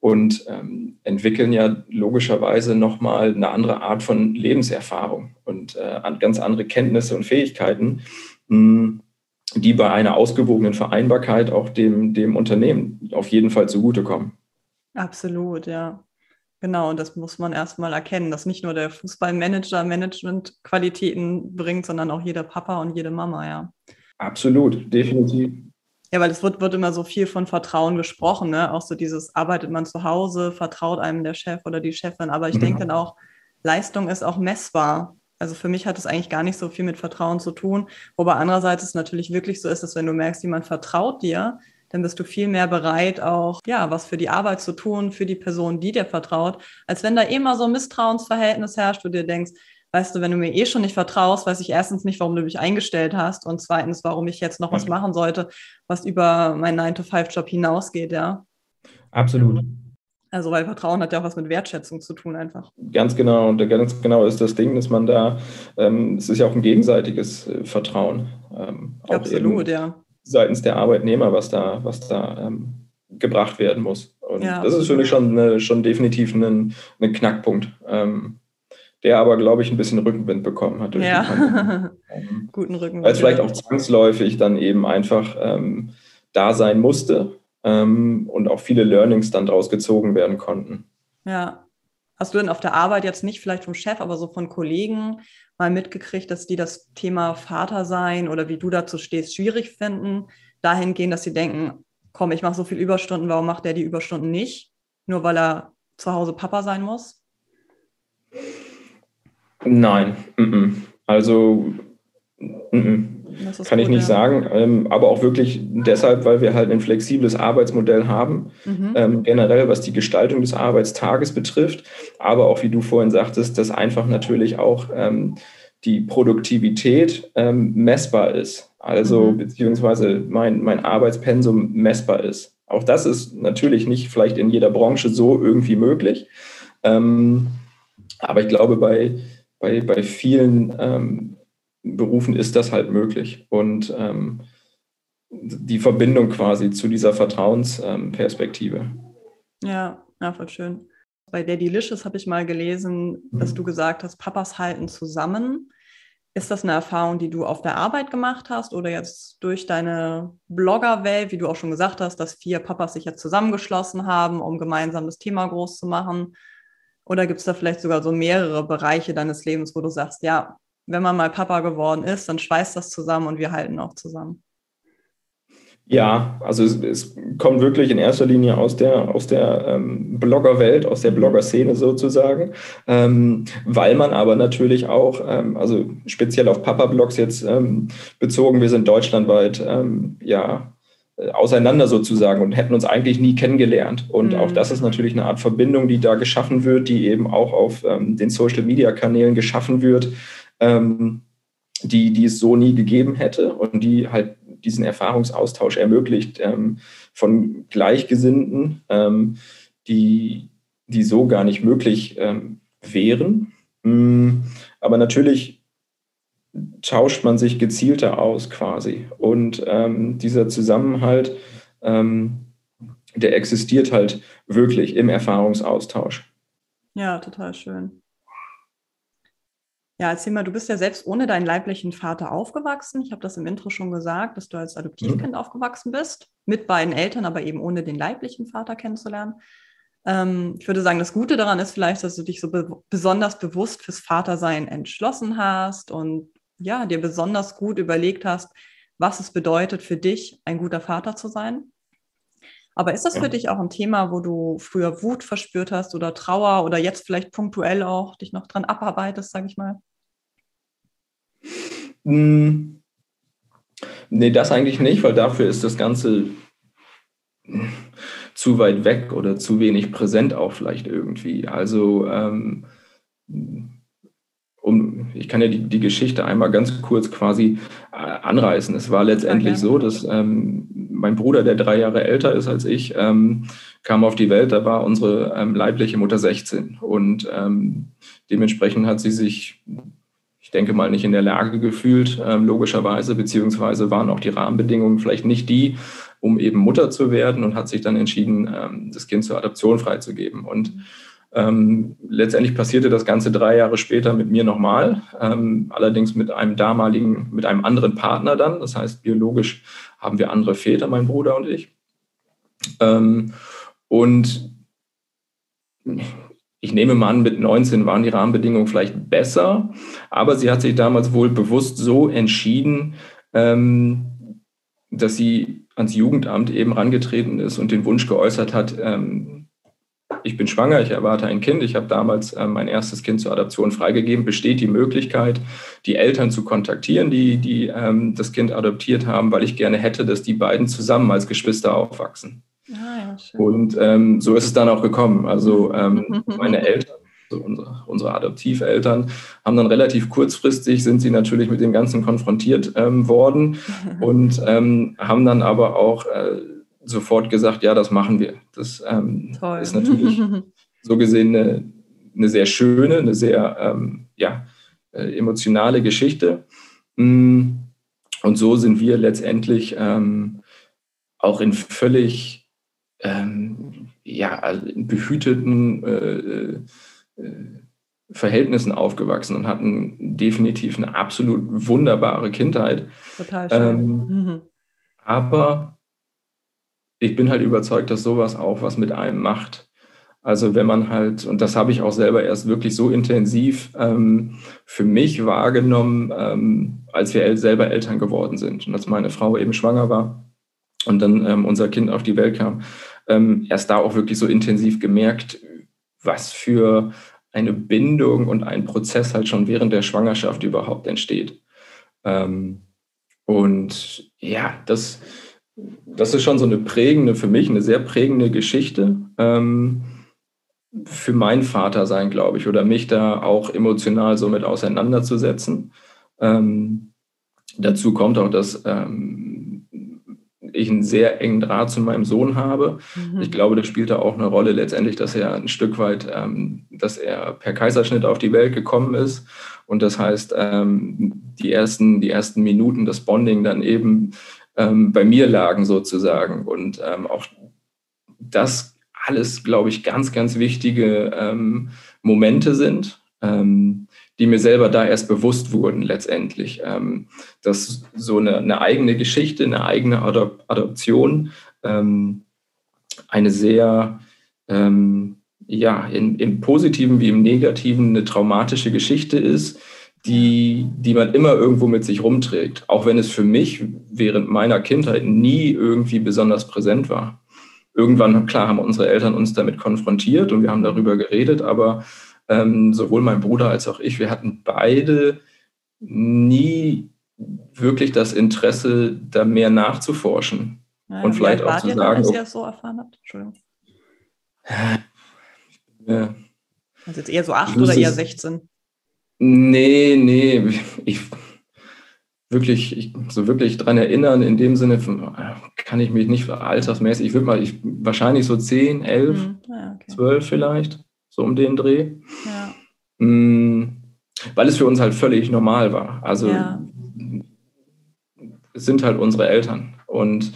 und ähm, entwickeln ja logischerweise nochmal eine andere Art von Lebenserfahrung und äh, ganz andere Kenntnisse und Fähigkeiten, mh, hm, die bei einer ausgewogenen Vereinbarkeit auch dem, dem Unternehmen auf jeden Fall zugutekommen. Absolut, ja. Genau, und das muss man erstmal erkennen, dass nicht nur der Fußballmanager Management-Qualitäten bringt, sondern auch jeder Papa und jede Mama, ja. Absolut, definitiv. Ja, weil es wird, wird immer so viel von Vertrauen gesprochen, ne? Auch so dieses, arbeitet man zu Hause, vertraut einem der Chef oder die Chefin. Aber ich mhm. denke dann auch, Leistung ist auch messbar. Also für mich hat es eigentlich gar nicht so viel mit Vertrauen zu tun. Wobei andererseits es natürlich wirklich so ist, dass wenn du merkst, jemand vertraut dir, dann bist du viel mehr bereit, auch ja, was für die Arbeit zu tun, für die Person, die dir vertraut, als wenn da immer so ein Misstrauensverhältnis herrscht, wo du dir denkst, weißt du, wenn du mir eh schon nicht vertraust, weiß ich erstens nicht, warum du mich eingestellt hast und zweitens, warum ich jetzt noch was machen sollte, was über meinen 9-to-5-Job hinausgeht, ja. Absolut. Also, weil Vertrauen hat ja auch was mit Wertschätzung zu tun, einfach. Ganz genau. Und ganz genau ist das Ding, dass man da, ähm, es ist ja auch ein gegenseitiges äh, Vertrauen. Ähm, Absolut, ja seitens der Arbeitnehmer, was da, was da ähm, gebracht werden muss. Und ja. das ist für mich schon, eine, schon definitiv ein, ein Knackpunkt, ähm, der aber, glaube ich, ein bisschen Rückenwind bekommen hat. Durch ja, ähm, guten Rückenwind. Weil es vielleicht auch zwangsläufig dann eben einfach ähm, da sein musste ähm, und auch viele Learnings dann daraus gezogen werden konnten. Ja. Hast du denn auf der Arbeit jetzt nicht vielleicht vom Chef, aber so von Kollegen mal mitgekriegt, dass die das Thema Vater sein oder wie du dazu stehst, schwierig finden, dahingehend, dass sie denken, komm, ich mache so viel Überstunden, warum macht der die Überstunden nicht? Nur weil er zu Hause Papa sein muss? Nein, also kann ich nicht ja. sagen, ähm, aber auch wirklich deshalb, weil wir halt ein flexibles Arbeitsmodell haben, mhm. ähm, generell was die Gestaltung des Arbeitstages betrifft, aber auch wie du vorhin sagtest, dass einfach natürlich auch ähm, die Produktivität ähm, messbar ist, also mhm. beziehungsweise mein, mein Arbeitspensum messbar ist. Auch das ist natürlich nicht vielleicht in jeder Branche so irgendwie möglich, ähm, aber ich glaube, bei, bei, bei vielen ähm, Berufen ist das halt möglich. Und ähm, die Verbindung quasi zu dieser Vertrauensperspektive. Ja, ja, voll schön. Bei der Delicious habe ich mal gelesen, mhm. dass du gesagt hast, Papas halten zusammen. Ist das eine Erfahrung, die du auf der Arbeit gemacht hast oder jetzt durch deine Bloggerwelt, wie du auch schon gesagt hast, dass vier Papas sich jetzt zusammengeschlossen haben, um gemeinsam das Thema groß zu machen? Oder gibt es da vielleicht sogar so mehrere Bereiche deines Lebens, wo du sagst, ja, wenn man mal Papa geworden ist, dann schweißt das zusammen und wir halten auch zusammen. Ja, also es, es kommt wirklich in erster Linie aus der, aus der ähm, Bloggerwelt, aus der. Blogger-Szene sozusagen, ähm, weil man aber natürlich auch, ähm, also speziell auf Papa-Blogs jetzt ähm, bezogen, wir sind deutschlandweit ähm, ja auseinander sozusagen und hätten uns eigentlich nie kennengelernt. Und mhm. auch das ist natürlich eine Art Verbindung, die da geschaffen wird, die eben auch auf ähm, den Social-Media-Kanälen geschaffen wird, ähm, die, die es so nie gegeben hätte und die halt diesen Erfahrungsaustausch ermöglicht ähm, von Gleichgesinnten, ähm, die, die so gar nicht möglich ähm, wären. Mm, aber natürlich tauscht man sich gezielter aus quasi. Und ähm, dieser Zusammenhalt, ähm, der existiert halt wirklich im Erfahrungsaustausch. Ja, total schön. Ja, erzähl mal, du bist ja selbst ohne deinen leiblichen Vater aufgewachsen. Ich habe das im Intro schon gesagt, dass du als Adoptivkind mhm. aufgewachsen bist, mit beiden Eltern, aber eben ohne den leiblichen Vater kennenzulernen. Ähm, ich würde sagen, das Gute daran ist vielleicht, dass du dich so be besonders bewusst fürs Vatersein entschlossen hast und ja, dir besonders gut überlegt hast, was es bedeutet für dich, ein guter Vater zu sein. Aber ist das für dich auch ein Thema, wo du früher Wut verspürt hast oder Trauer oder jetzt vielleicht punktuell auch dich noch dran abarbeitest, sage ich mal? Hm. Nee, das eigentlich nicht, weil dafür ist das Ganze zu weit weg oder zu wenig präsent auch vielleicht irgendwie. Also ähm, um, ich kann ja die, die Geschichte einmal ganz kurz quasi äh, anreißen. Es war letztendlich so, dass ähm, mein Bruder, der drei Jahre älter ist als ich, ähm, kam auf die Welt, da war unsere ähm, leibliche Mutter 16 und ähm, dementsprechend hat sie sich, ich denke mal, nicht in der Lage gefühlt, ähm, logischerweise, beziehungsweise waren auch die Rahmenbedingungen vielleicht nicht die, um eben Mutter zu werden und hat sich dann entschieden, ähm, das Kind zur Adoption freizugeben. Und ähm, letztendlich passierte das Ganze drei Jahre später mit mir nochmal, ähm, allerdings mit einem damaligen, mit einem anderen Partner dann. Das heißt, biologisch haben wir andere Väter, mein Bruder und ich. Ähm, und ich nehme mal an, mit 19 waren die Rahmenbedingungen vielleicht besser, aber sie hat sich damals wohl bewusst so entschieden, ähm, dass sie ans Jugendamt eben rangetreten ist und den Wunsch geäußert hat, ähm, ich bin schwanger, ich erwarte ein Kind, ich habe damals äh, mein erstes Kind zur Adoption freigegeben, besteht die Möglichkeit, die Eltern zu kontaktieren, die, die ähm, das Kind adoptiert haben, weil ich gerne hätte, dass die beiden zusammen als Geschwister aufwachsen. Ah, ja, Und ähm, so ist es dann auch gekommen. Also ähm, meine Eltern, also unsere, unsere Adoptiveltern, haben dann relativ kurzfristig, sind sie natürlich mit dem Ganzen konfrontiert ähm, worden und ähm, haben dann aber auch äh, sofort gesagt, ja, das machen wir. Das ähm, ist natürlich so gesehen eine, eine, sehr schöne, eine sehr ähm, ja, äh, emotionale Geschichte. Mm, und so sind wir letztendlich ähm, auch in völlig ähm, ja, also in behüteten äh, äh, Verhältnissen aufgewachsen und hatten definitiv eine absolut wunderbare Kindheit. Total schön. Ähm, mhm. Aber ich bin halt überzeugt, dass sowas auch was mit einem macht. Also wenn man halt, und das habe ich auch selber erst wirklich so intensiv ähm, für mich wahrgenommen, ähm, als wir el selber Eltern geworden sind und als meine Frau eben schwanger war und dann ähm, unser Kind auf die Welt kam, ähm, erst da auch wirklich so intensiv gemerkt, was für eine Bindung und ein Prozess halt schon während der Schwangerschaft überhaupt entsteht. Ähm, und ja, das, das ist schon so eine prägende, für mich eine sehr prägende Geschichte ähm, für mein Vater sein, glaube ich, oder mich da auch emotional so mit auseinanderzusetzen. Ähm, dazu kommt auch, dass ähm, ich einen sehr engen Draht zu meinem Sohn habe. Mhm. Ich glaube, das spielt da auch eine Rolle letztendlich, dass er ein Stück weit, ähm, dass er per Kaiserschnitt auf die Welt gekommen ist. Und das heißt, ähm, die, ersten, die ersten Minuten, das Bonding dann eben ähm, bei mir lagen sozusagen. Und ähm, auch das alles, glaube ich, ganz, ganz wichtige ähm, Momente sind. Ähm, die mir selber da erst bewusst wurden letztendlich, ähm, dass so eine, eine, eigene Geschichte, eine eigene Adop Adoption ähm, eine sehr, ja, in, im positiven wie im negativen eine traumatische Geschichte ist, die, die man immer irgendwo mit sich rumträgt, auch wenn es für mich während meiner Kindheit nie irgendwie besonders präsent war. Irgendwann, klar, haben unsere Eltern uns damit konfrontiert und wir haben darüber geredet, aber ähm, sowohl mein Bruder als auch ich, wir hatten beide nie wirklich das Interesse, da mehr nachzuforschen. Ja, und vielleicht auch zu sagen. Dann, als ihr das so erfahren habt? Entschuldigung. Ja. Also jetzt eher so acht oder eher 16? Nee, nee. Ich wirklich, ich, so wirklich dran erinnern, in dem Sinne von, kann ich mich nicht altersmäßig, ich würde mal, ich, wahrscheinlich so 10, 11, hm. ja, okay. 12 vielleicht so um den Dreh. Ja. Mhm, weil es für uns halt völlig normal war. Also ja. es sind halt unsere Eltern. Und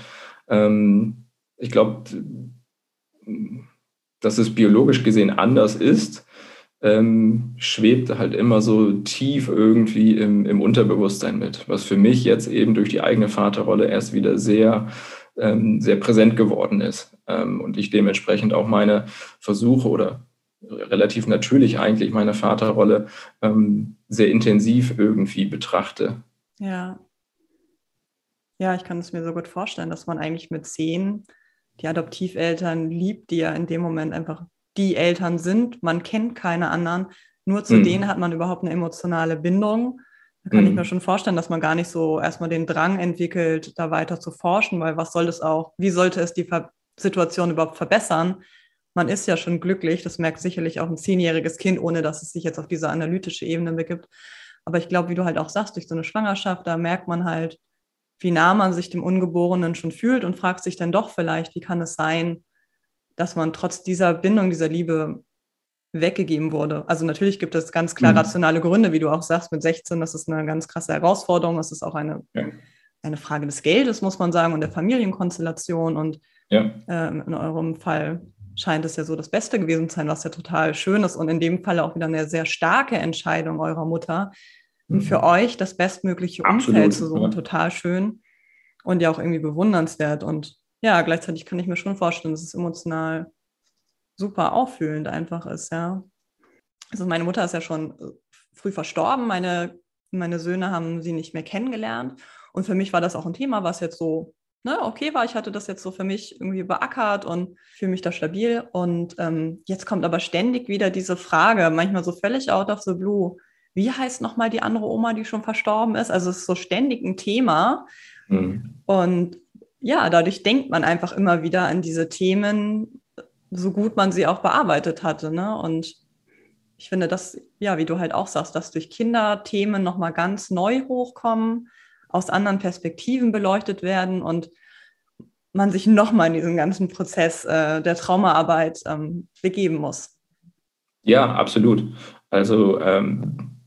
ähm, ich glaube, dass es biologisch gesehen anders ist, ähm, schwebt halt immer so tief irgendwie im, im, Unterbewusstsein mit, was für mich jetzt eben durch die eigene Vaterrolle erst wieder sehr, ähm, sehr präsent geworden ist. Ähm, und ich dementsprechend auch meine Versuche oder relativ natürlich eigentlich meine Vaterrolle ähm, sehr intensiv irgendwie betrachte. Ja. Ja, ich kann es mir so gut vorstellen, dass man eigentlich mit zehn die Adoptiveltern liebt, die ja in dem Moment einfach die Eltern sind. Man kennt keine anderen. Nur zu mhm. denen hat man überhaupt eine emotionale Bindung. Da kann mhm. ich mir schon vorstellen, dass man gar nicht so erstmal den Drang entwickelt, da weiter zu forschen, weil was soll das auch, wie sollte es die Ver Situation überhaupt verbessern, man ist ja schon glücklich, das merkt sicherlich auch ein zehnjähriges Kind, ohne dass es sich jetzt auf diese analytische Ebene begibt. Aber ich glaube, wie du halt auch sagst, durch so eine Schwangerschaft, da merkt man halt, wie nah man sich dem Ungeborenen schon fühlt und fragt sich dann doch vielleicht, wie kann es sein, dass man trotz dieser Bindung, dieser Liebe weggegeben wurde. Also natürlich gibt es ganz klar mhm. rationale Gründe, wie du auch sagst, mit 16, das ist eine ganz krasse Herausforderung, das ist auch eine, ja. eine Frage des Geldes, muss man sagen, und der Familienkonstellation und ja. ähm, in eurem Fall scheint es ja so das Beste gewesen zu sein, was ja total schön ist und in dem Fall auch wieder eine sehr starke Entscheidung eurer Mutter, mhm. für euch das bestmögliche Absolut, Umfeld zu suchen, ja. total schön und ja auch irgendwie bewundernswert und ja, gleichzeitig kann ich mir schon vorstellen, dass es emotional super auffühlend einfach ist, ja. Also meine Mutter ist ja schon äh, früh verstorben, meine, meine Söhne haben sie nicht mehr kennengelernt und für mich war das auch ein Thema, was jetzt so ne, okay war. Ich hatte das jetzt so für mich irgendwie beackert und fühle mich da stabil. Und ähm, jetzt kommt aber ständig wieder diese Frage, manchmal so völlig out of the blue. Wie heißt nochmal die andere Oma, die schon verstorben ist? Also es ist so ständig ein Thema. Mhm. Und ja, dadurch denkt man einfach immer wieder an diese Themen, so gut man sie auch bearbeitet hatte. Ne? Und ich finde das, ja, wie du halt auch sagst, dass durch Kinder Themen nochmal ganz neu hochkommen aus anderen Perspektiven beleuchtet werden und man sich nochmal in diesen ganzen Prozess äh, der Traumaarbeit ähm, begeben muss. Ja, absolut. Also ähm,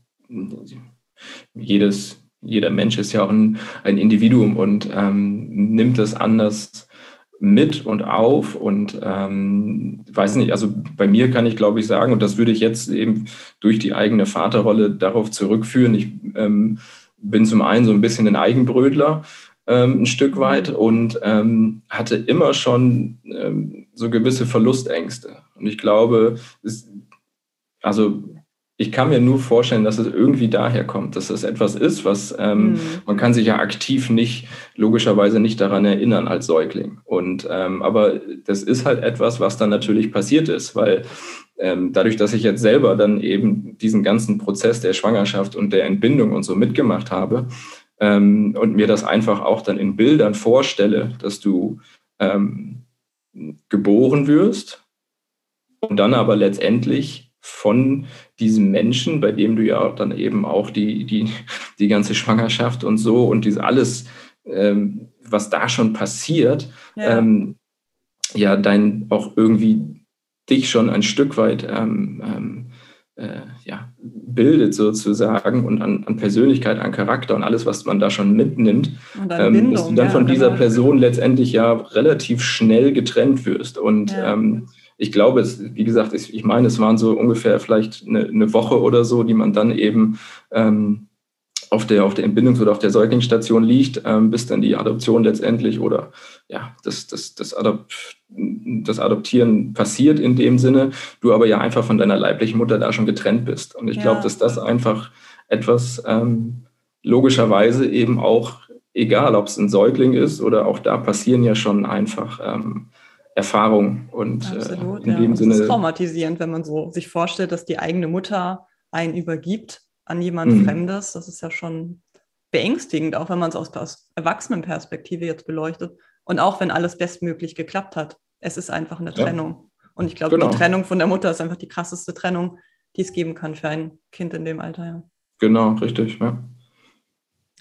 jedes, jeder Mensch ist ja auch ein, ein Individuum und ähm, nimmt es anders mit und auf und ähm, weiß nicht, also bei mir kann ich glaube ich sagen, und das würde ich jetzt eben durch die eigene Vaterrolle darauf zurückführen, ich ähm, bin zum einen so ein bisschen ein Eigenbrötler, ähm, ein Stück weit und ähm, hatte immer schon ähm, so gewisse Verlustängste. Und ich glaube, es, also ich kann mir nur vorstellen, dass es irgendwie daher kommt, dass es etwas ist, was ähm, mhm. man kann sich ja aktiv nicht, logischerweise nicht daran erinnern als Säugling. Und ähm, aber das ist halt etwas, was dann natürlich passiert ist, weil ähm, dadurch, dass ich jetzt selber dann eben diesen ganzen Prozess der Schwangerschaft und der Entbindung und so mitgemacht habe ähm, und mir das einfach auch dann in Bildern vorstelle, dass du ähm, geboren wirst und dann aber letztendlich von diesem Menschen, bei dem du ja dann eben auch die, die, die ganze Schwangerschaft und so und dieses alles, ähm, was da schon passiert, ja. Ähm, ja, dein auch irgendwie dich schon ein Stück weit ähm, ähm, äh, ja, bildet sozusagen und an, an, Persönlichkeit, an Charakter und alles, was man da schon mitnimmt, ähm, Bindung, dass du dann ja, von dieser genau. Person letztendlich ja relativ schnell getrennt wirst. Und ja. Ich glaube, es, wie gesagt, ich, ich meine, es waren so ungefähr vielleicht eine, eine, Woche oder so, die man dann eben ähm, auf der, auf der Entbindungs- oder auf der Säuglingsstation liegt, ähm, bis dann die Adoption letztendlich oder ja, das, das, das, Adop das Adoptieren passiert in dem Sinne, du aber ja einfach von deiner leiblichen Mutter da schon getrennt bist. Und ich ja. glaube, dass das einfach etwas ähm, logischerweise eben auch, egal ob es ein Säugling ist oder auch da passieren ja schon einfach ähm, Erfahrung. Und Absolut, äh, in ja. dem Sinne. Das ist traumatisierend, wenn man so sich vorstellt, dass die eigene Mutter einen übergibt an jemand mhm. Fremdes. Das ist ja schon beängstigend, auch wenn man es aus, aus Erwachsenenperspektive jetzt beleuchtet. Und auch wenn alles bestmöglich geklappt hat. Es ist einfach eine ja. Trennung. Und ich glaube, genau. die Trennung von der Mutter ist einfach die krasseste Trennung, die es geben kann für ein Kind in dem Alter. Ja. Genau, richtig. Ja.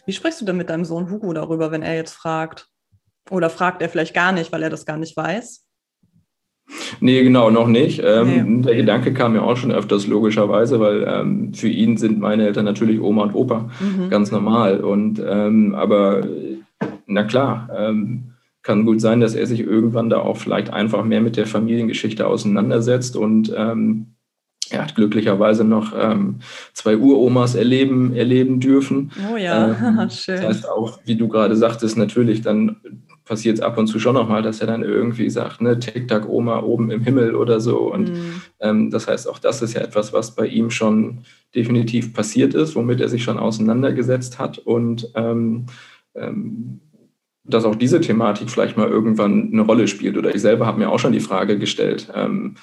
Wie sprichst du denn mit deinem Sohn Hugo darüber, wenn er jetzt fragt, oder fragt er vielleicht gar nicht, weil er das gar nicht weiß? Nee, genau, noch nicht. Ähm, nee. Der Gedanke kam ja auch schon öfters logischerweise, weil ähm, für ihn sind meine Eltern natürlich Oma und Opa, mhm. ganz normal. Und ähm, aber na klar, ähm, kann gut sein, dass er sich irgendwann da auch vielleicht einfach mehr mit der Familiengeschichte auseinandersetzt und ähm, er hat glücklicherweise noch ähm, zwei Uromas erleben, erleben dürfen. Oh ja, schön. Das heißt auch, wie du gerade sagtest, natürlich dann passiert es ab und zu schon nochmal, dass er dann irgendwie sagt, ne, Tic-Tac, Oma oben im Himmel oder so. Und mhm. ähm, das heißt, auch das ist ja etwas, was bei ihm schon definitiv passiert ist, womit er sich schon auseinandergesetzt hat. Und ähm, ähm, dass auch diese Thematik vielleicht mal irgendwann eine Rolle spielt. Oder ich selber habe mir auch schon die Frage gestellt, ähm,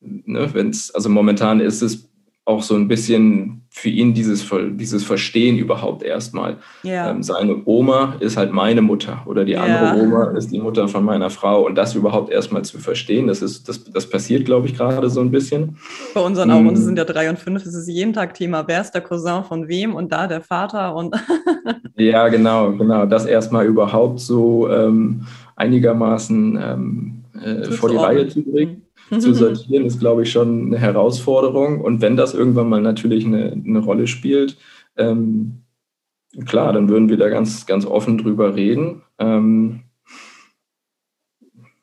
ne, wenn es, also momentan ist es auch so ein bisschen für ihn dieses, dieses Verstehen überhaupt erstmal. Ja. Ähm, seine Oma ist halt meine Mutter oder die ja. andere Oma ist die Mutter von meiner Frau und das überhaupt erstmal zu verstehen, das, ist, das, das passiert, glaube ich, gerade so ein bisschen. Bei unseren Augen, uns mm. sind ja drei und fünf, es ist jeden Tag Thema, wer ist der Cousin von wem und da der Vater und. ja, genau, genau. Das erstmal überhaupt so ähm, einigermaßen ähm, äh, vor die Reihe zu bringen zu sortieren, ist, glaube ich, schon eine Herausforderung. Und wenn das irgendwann mal natürlich eine, eine Rolle spielt, ähm, klar, dann würden wir da ganz, ganz offen drüber reden. Ähm,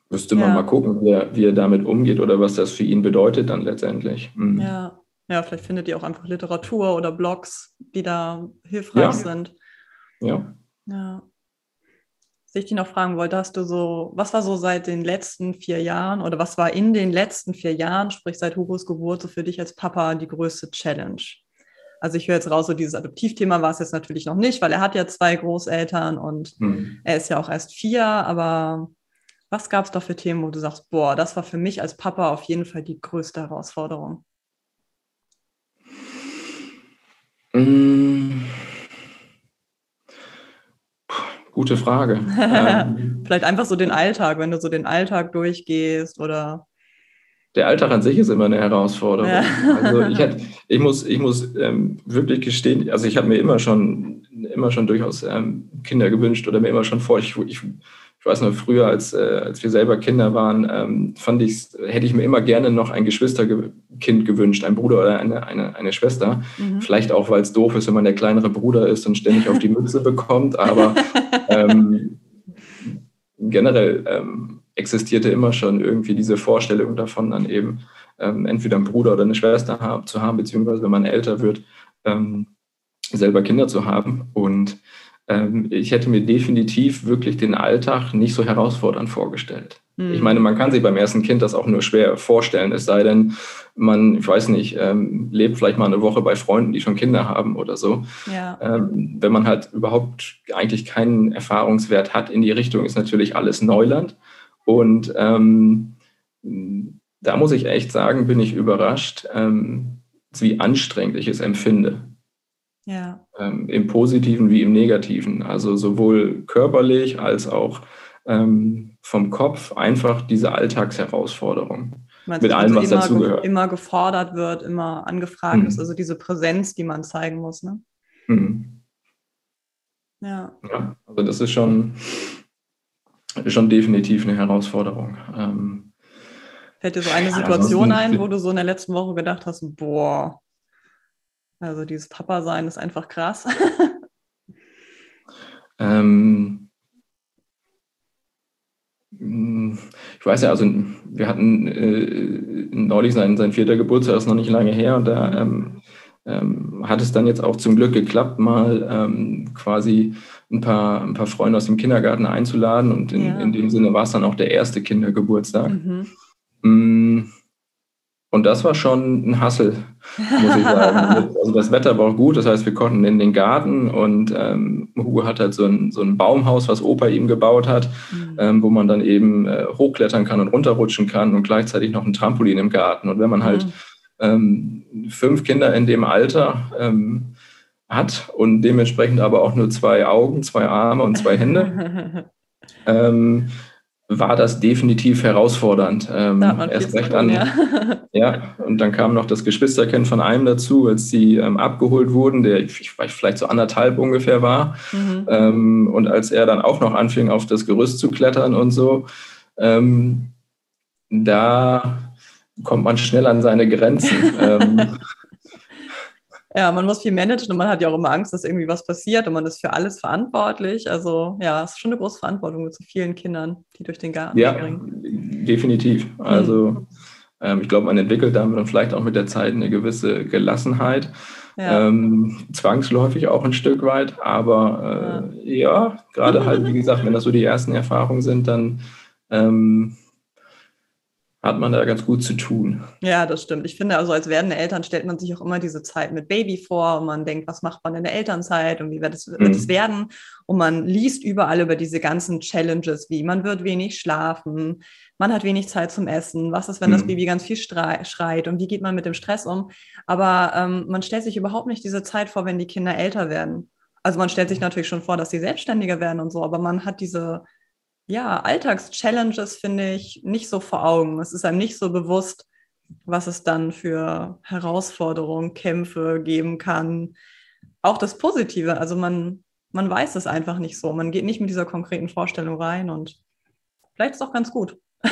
müsste man ja. mal gucken, wie er, wie er, damit umgeht oder was das für ihn bedeutet dann letztendlich. Mhm. Ja. ja, vielleicht findet ihr auch einfach Literatur oder Blogs, die da hilfreich ja. sind. Ja. Ja ich dich noch fragen wollte, hast du so, was war so seit den letzten vier Jahren oder was war in den letzten vier Jahren, sprich seit Hugos Geburt, so für dich als Papa die größte Challenge? Also ich höre jetzt raus, so dieses Adoptivthema war es jetzt natürlich noch nicht, weil er hat ja zwei Großeltern und hm. er ist ja auch erst vier, aber was gab es da für Themen, wo du sagst, boah, das war für mich als Papa auf jeden Fall die größte Herausforderung? Mmh. Gute Frage. ähm, Vielleicht einfach so den Alltag, wenn du so den Alltag durchgehst oder. Der Alltag an sich ist immer eine Herausforderung. Ja. Also ich, hätte, ich muss, ich muss ähm, wirklich gestehen, also ich habe mir immer schon, immer schon durchaus ähm, Kinder gewünscht oder mir immer schon vor, ich, ich ich weiß noch, früher, als, äh, als wir selber Kinder waren, ähm, fand ich, hätte ich mir immer gerne noch ein Geschwisterkind gewünscht, ein Bruder oder eine, eine, eine Schwester. Mhm. Vielleicht auch, weil es doof ist, wenn man der kleinere Bruder ist und ständig auf die Mütze bekommt. Aber ähm, generell ähm, existierte immer schon irgendwie diese Vorstellung davon, dann eben ähm, entweder einen Bruder oder eine Schwester haben, zu haben, beziehungsweise wenn man älter wird, ähm, selber Kinder zu haben. Und ich hätte mir definitiv wirklich den Alltag nicht so herausfordernd vorgestellt. Mhm. Ich meine, man kann sich beim ersten Kind das auch nur schwer vorstellen, es sei denn, man, ich weiß nicht, ähm, lebt vielleicht mal eine Woche bei Freunden, die schon Kinder haben oder so. Ja. Ähm, wenn man halt überhaupt eigentlich keinen Erfahrungswert hat in die Richtung, ist natürlich alles Neuland. Und ähm, da muss ich echt sagen, bin ich überrascht, ähm, wie anstrengend ich es empfinde. Ja. Ähm, Im Positiven wie im Negativen. Also sowohl körperlich als auch ähm, vom Kopf einfach diese Alltagsherausforderung. Meinst mit allem, was dazugehört. Immer gefordert wird, immer angefragt mhm. ist, also diese Präsenz, die man zeigen muss. Ne? Mhm. Ja. ja. Also das ist schon, schon definitiv eine Herausforderung. Ähm, Fällt dir so eine Situation ja, ein, wo du so in der letzten Woche gedacht hast, boah, also dieses Papa-Sein ist einfach krass. ähm, ich weiß ja, also wir hatten äh, neulich sein, sein vierter Geburtstag, ist noch nicht lange her, und da ähm, ähm, hat es dann jetzt auch zum Glück geklappt, mal ähm, quasi ein paar, ein paar Freunde aus dem Kindergarten einzuladen und in, ja. in dem Sinne war es dann auch der erste Kindergeburtstag. Mhm. Und das war schon ein Hassel, muss ich sagen. also das Wetter war auch gut, das heißt, wir konnten in den Garten und ähm, Hugo hat halt so ein, so ein Baumhaus, was Opa ihm gebaut hat, mhm. ähm, wo man dann eben äh, hochklettern kann und runterrutschen kann und gleichzeitig noch ein Trampolin im Garten. Und wenn man halt mhm. ähm, fünf Kinder in dem Alter ähm, hat und dementsprechend aber auch nur zwei Augen, zwei Arme und zwei Hände, ähm, war das definitiv herausfordernd. Ähm, erst recht an. Ja. ja. und dann kam noch das Geschwisterkind von einem dazu, als sie ähm, abgeholt wurden, der ich, vielleicht so anderthalb ungefähr war. Mhm. Ähm, und als er dann auch noch anfing, auf das Gerüst zu klettern und so, ähm, da kommt man schnell an seine Grenzen. Ja, man muss viel managen und man hat ja auch immer Angst, dass irgendwie was passiert und man ist für alles verantwortlich. Also ja, es ist schon eine große Verantwortung mit so vielen Kindern, die durch den Garten ja, springen. definitiv. Also mhm. ähm, ich glaube, man entwickelt dann vielleicht auch mit der Zeit eine gewisse Gelassenheit. Ja. Ähm, zwangsläufig auch ein Stück weit, aber äh, ja. ja gerade halt, wie gesagt, wenn das so die ersten Erfahrungen sind, dann ähm, hat man da ganz gut zu tun. Ja, das stimmt. Ich finde, also als werdende Eltern stellt man sich auch immer diese Zeit mit Baby vor und man denkt, was macht man in der Elternzeit und wie wird es, wird es mhm. werden? Und man liest überall über diese ganzen Challenges, wie man wird wenig schlafen, man hat wenig Zeit zum Essen, was ist, wenn das mhm. Baby ganz viel schreit und wie geht man mit dem Stress um? Aber ähm, man stellt sich überhaupt nicht diese Zeit vor, wenn die Kinder älter werden. Also man stellt sich natürlich schon vor, dass sie selbstständiger werden und so, aber man hat diese ja, Alltagschallenges finde ich nicht so vor Augen. Es ist einem nicht so bewusst, was es dann für Herausforderungen, Kämpfe geben kann. Auch das Positive, also man, man weiß es einfach nicht so. Man geht nicht mit dieser konkreten Vorstellung rein und vielleicht ist es auch ganz gut.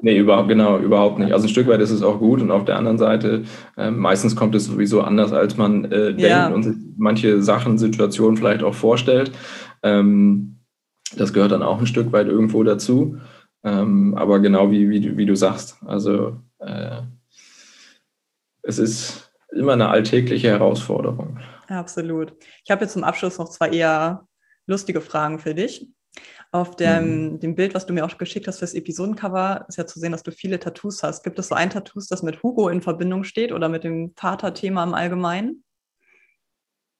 nee, überhaupt, genau, überhaupt nicht. Also ein Stück weit ist es auch gut und auf der anderen Seite, äh, meistens kommt es sowieso anders, als man äh, denkt ja. und sich manche Sachen, Situationen vielleicht auch vorstellt. Ähm, das gehört dann auch ein Stück weit irgendwo dazu. Ähm, aber genau wie, wie, wie, du sagst, also äh, es ist immer eine alltägliche Herausforderung. Absolut. Ich habe jetzt zum Abschluss noch zwei eher lustige Fragen für dich. Auf dem, mhm. dem Bild, was du mir auch geschickt hast fürs Episodencover, ist ja zu sehen, dass du viele Tattoos hast. Gibt es so ein Tattoo, das mit Hugo in Verbindung steht oder mit dem Vaterthema im Allgemeinen?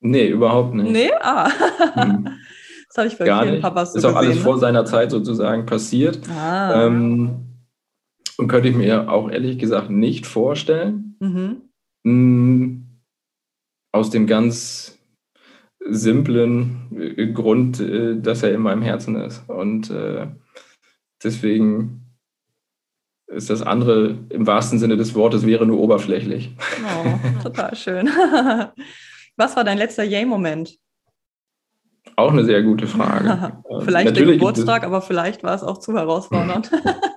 Nee, überhaupt nicht. Nee? Ah. Hm. Das habe ich bei Gar vielen nicht. Papas so Ist auch gesehen, alles ne? vor seiner Zeit sozusagen passiert. Ah. Ähm, und könnte ich mir auch ehrlich gesagt nicht vorstellen. Mhm. Mm, aus dem ganz simplen äh, Grund, äh, dass er in meinem Herzen ist. Und äh, deswegen ist das andere im wahrsten Sinne des Wortes wäre nur oberflächlich. Oh, total schön. Was war dein letzter Yay-Moment? Auch eine sehr gute Frage. vielleicht der Geburtstag, aber vielleicht war es auch zu herausfordernd.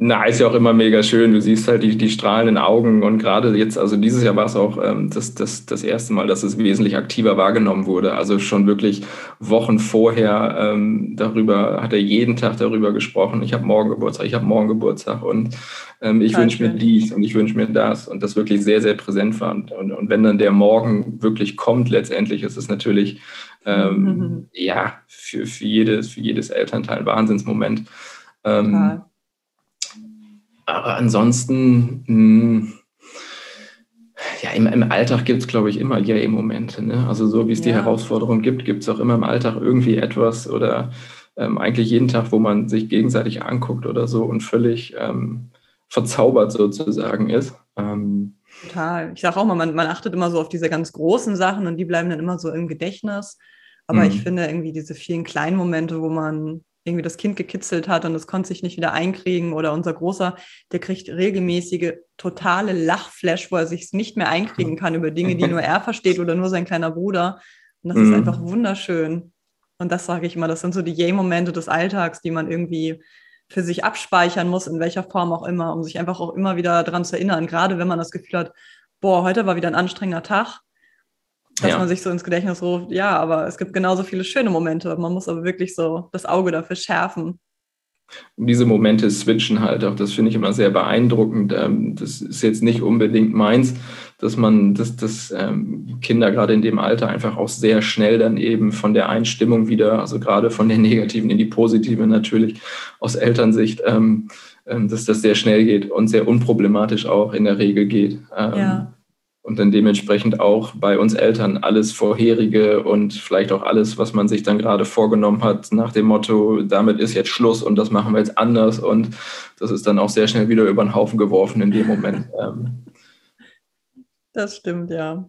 Na, ist ja auch immer mega schön. Du siehst halt die, die strahlenden Augen und gerade jetzt, also dieses Jahr war es auch ähm, das, das, das erste Mal, dass es wesentlich aktiver wahrgenommen wurde. Also schon wirklich Wochen vorher ähm, darüber, hat er jeden Tag darüber gesprochen. Ich habe morgen Geburtstag, ich habe morgen Geburtstag und ähm, ich wünsche mir dies und ich wünsche mir das und das wirklich sehr, sehr präsent war. Und, und, und wenn dann der Morgen wirklich kommt, letztendlich ist es natürlich ähm, mhm. ja für, für, jedes, für jedes Elternteil ein Wahnsinnsmoment. Ähm, aber ansonsten, mh, hm, ja, im, im Alltag gibt es, glaube ich, immer Yay-Momente. Ne? Also so wie es ja. die Herausforderung gibt, gibt es auch immer im Alltag irgendwie etwas oder ähm, eigentlich jeden Tag, wo man sich gegenseitig anguckt oder so und völlig ähm, verzaubert sozusagen ist. Ähm, Total. Ich sage auch mal, man, man, achtet immer so auf diese ganz großen Sachen und die bleiben dann immer so im Gedächtnis. Aber mhm. ich finde irgendwie diese vielen kleinen Momente, wo man irgendwie das Kind gekitzelt hat und es konnte sich nicht wieder einkriegen oder unser Großer, der kriegt regelmäßige totale Lachflash, wo er sich nicht mehr einkriegen kann über Dinge, die nur er versteht oder nur sein kleiner Bruder. Und das mhm. ist einfach wunderschön. Und das sage ich immer, das sind so die Yay-Momente des Alltags, die man irgendwie für sich abspeichern muss, in welcher Form auch immer, um sich einfach auch immer wieder daran zu erinnern, gerade wenn man das Gefühl hat, boah, heute war wieder ein anstrengender Tag, dass ja. man sich so ins Gedächtnis ruft, ja, aber es gibt genauso viele schöne Momente. Man muss aber wirklich so das Auge dafür schärfen. Und diese Momente switchen halt auch, das finde ich immer sehr beeindruckend. Ähm, das ist jetzt nicht unbedingt meins, dass man, dass, dass ähm, Kinder gerade in dem Alter einfach auch sehr schnell dann eben von der Einstimmung wieder, also gerade von der negativen in die positive natürlich aus Elternsicht, ähm, dass das sehr schnell geht und sehr unproblematisch auch in der Regel geht. Ja und dann dementsprechend auch bei uns Eltern alles vorherige und vielleicht auch alles, was man sich dann gerade vorgenommen hat, nach dem Motto, damit ist jetzt Schluss und das machen wir jetzt anders und das ist dann auch sehr schnell wieder über den Haufen geworfen in dem Moment. Ähm. Das stimmt, ja.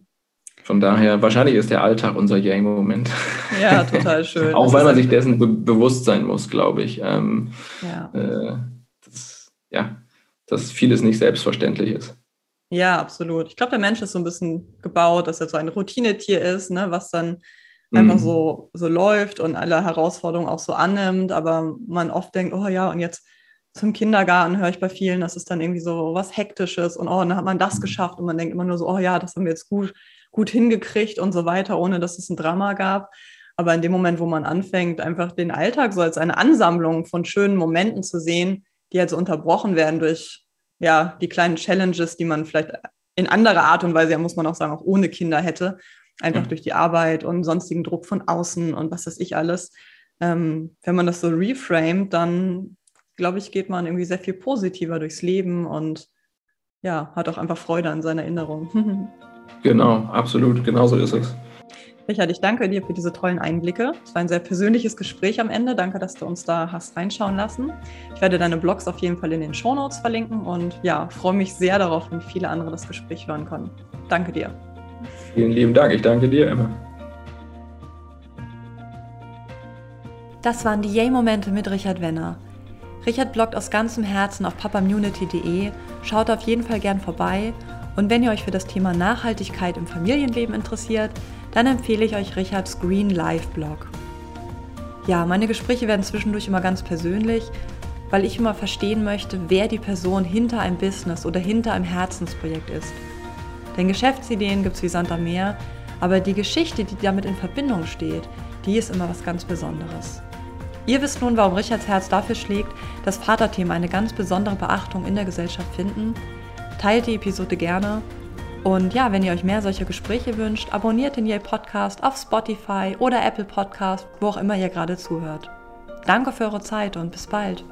Von daher, wahrscheinlich ist der Alltag unser Yang-Moment. Ja, total schön. auch weil man sich dessen be bewusst sein muss, glaube ich. Ähm, ja. Äh, das, ja, dass vieles nicht selbstverständlich ist. Ja, absolut. Ich glaube, der Mensch ist so ein bisschen gebaut, dass er so ein Routinetier ist, ne, was dann einfach mhm. so, so läuft und alle Herausforderungen auch so annimmt, aber man oft denkt, oh ja, und jetzt zum Kindergarten höre ich bei vielen, das ist dann irgendwie so was Hektisches und oh, dann hat man das geschafft und man denkt immer nur so, oh ja, das haben wir jetzt gut, gut hingekriegt und so weiter, ohne dass es ein Drama gab. Aber in dem Moment, wo man anfängt, einfach den Alltag so als eine Ansammlung von schönen Momenten zu sehen, die halt so unterbrochen werden durch ja, die kleinen Challenges, die man vielleicht in anderer Art und Weise, ja, muss man auch sagen, auch ohne Kinder hätte, einfach mhm. durch die Arbeit und sonstigen Druck von außen und was weiß ich alles. Ähm, wenn man das so reframet, dann glaube ich, geht man irgendwie sehr viel positiver durchs Leben und ja, hat auch einfach Freude an seiner Erinnerung. genau, absolut, genauso ist es. Richard, ich danke dir für diese tollen Einblicke. Es war ein sehr persönliches Gespräch am Ende. Danke, dass du uns da hast reinschauen lassen. Ich werde deine Blogs auf jeden Fall in den Shownotes verlinken und ja, freue mich sehr darauf, wenn viele andere das Gespräch hören können. Danke dir. Vielen lieben Dank. Ich danke dir, Emma. Das waren die Yay-Momente mit Richard Wenner. Richard bloggt aus ganzem Herzen auf papamunity.de. Schaut auf jeden Fall gern vorbei. Und wenn ihr euch für das Thema Nachhaltigkeit im Familienleben interessiert, dann empfehle ich euch Richards Green Life Blog. Ja, meine Gespräche werden zwischendurch immer ganz persönlich, weil ich immer verstehen möchte, wer die Person hinter einem Business oder hinter einem Herzensprojekt ist. Denn Geschäftsideen gibt es wie Sand am Meer, aber die Geschichte, die damit in Verbindung steht, die ist immer was ganz Besonderes. Ihr wisst nun, warum Richards Herz dafür schlägt, dass Vaterthemen eine ganz besondere Beachtung in der Gesellschaft finden. Teilt die Episode gerne und ja, wenn ihr euch mehr solcher Gespräche wünscht, abonniert den Yay Podcast auf Spotify oder Apple Podcast, wo auch immer ihr gerade zuhört. Danke für eure Zeit und bis bald.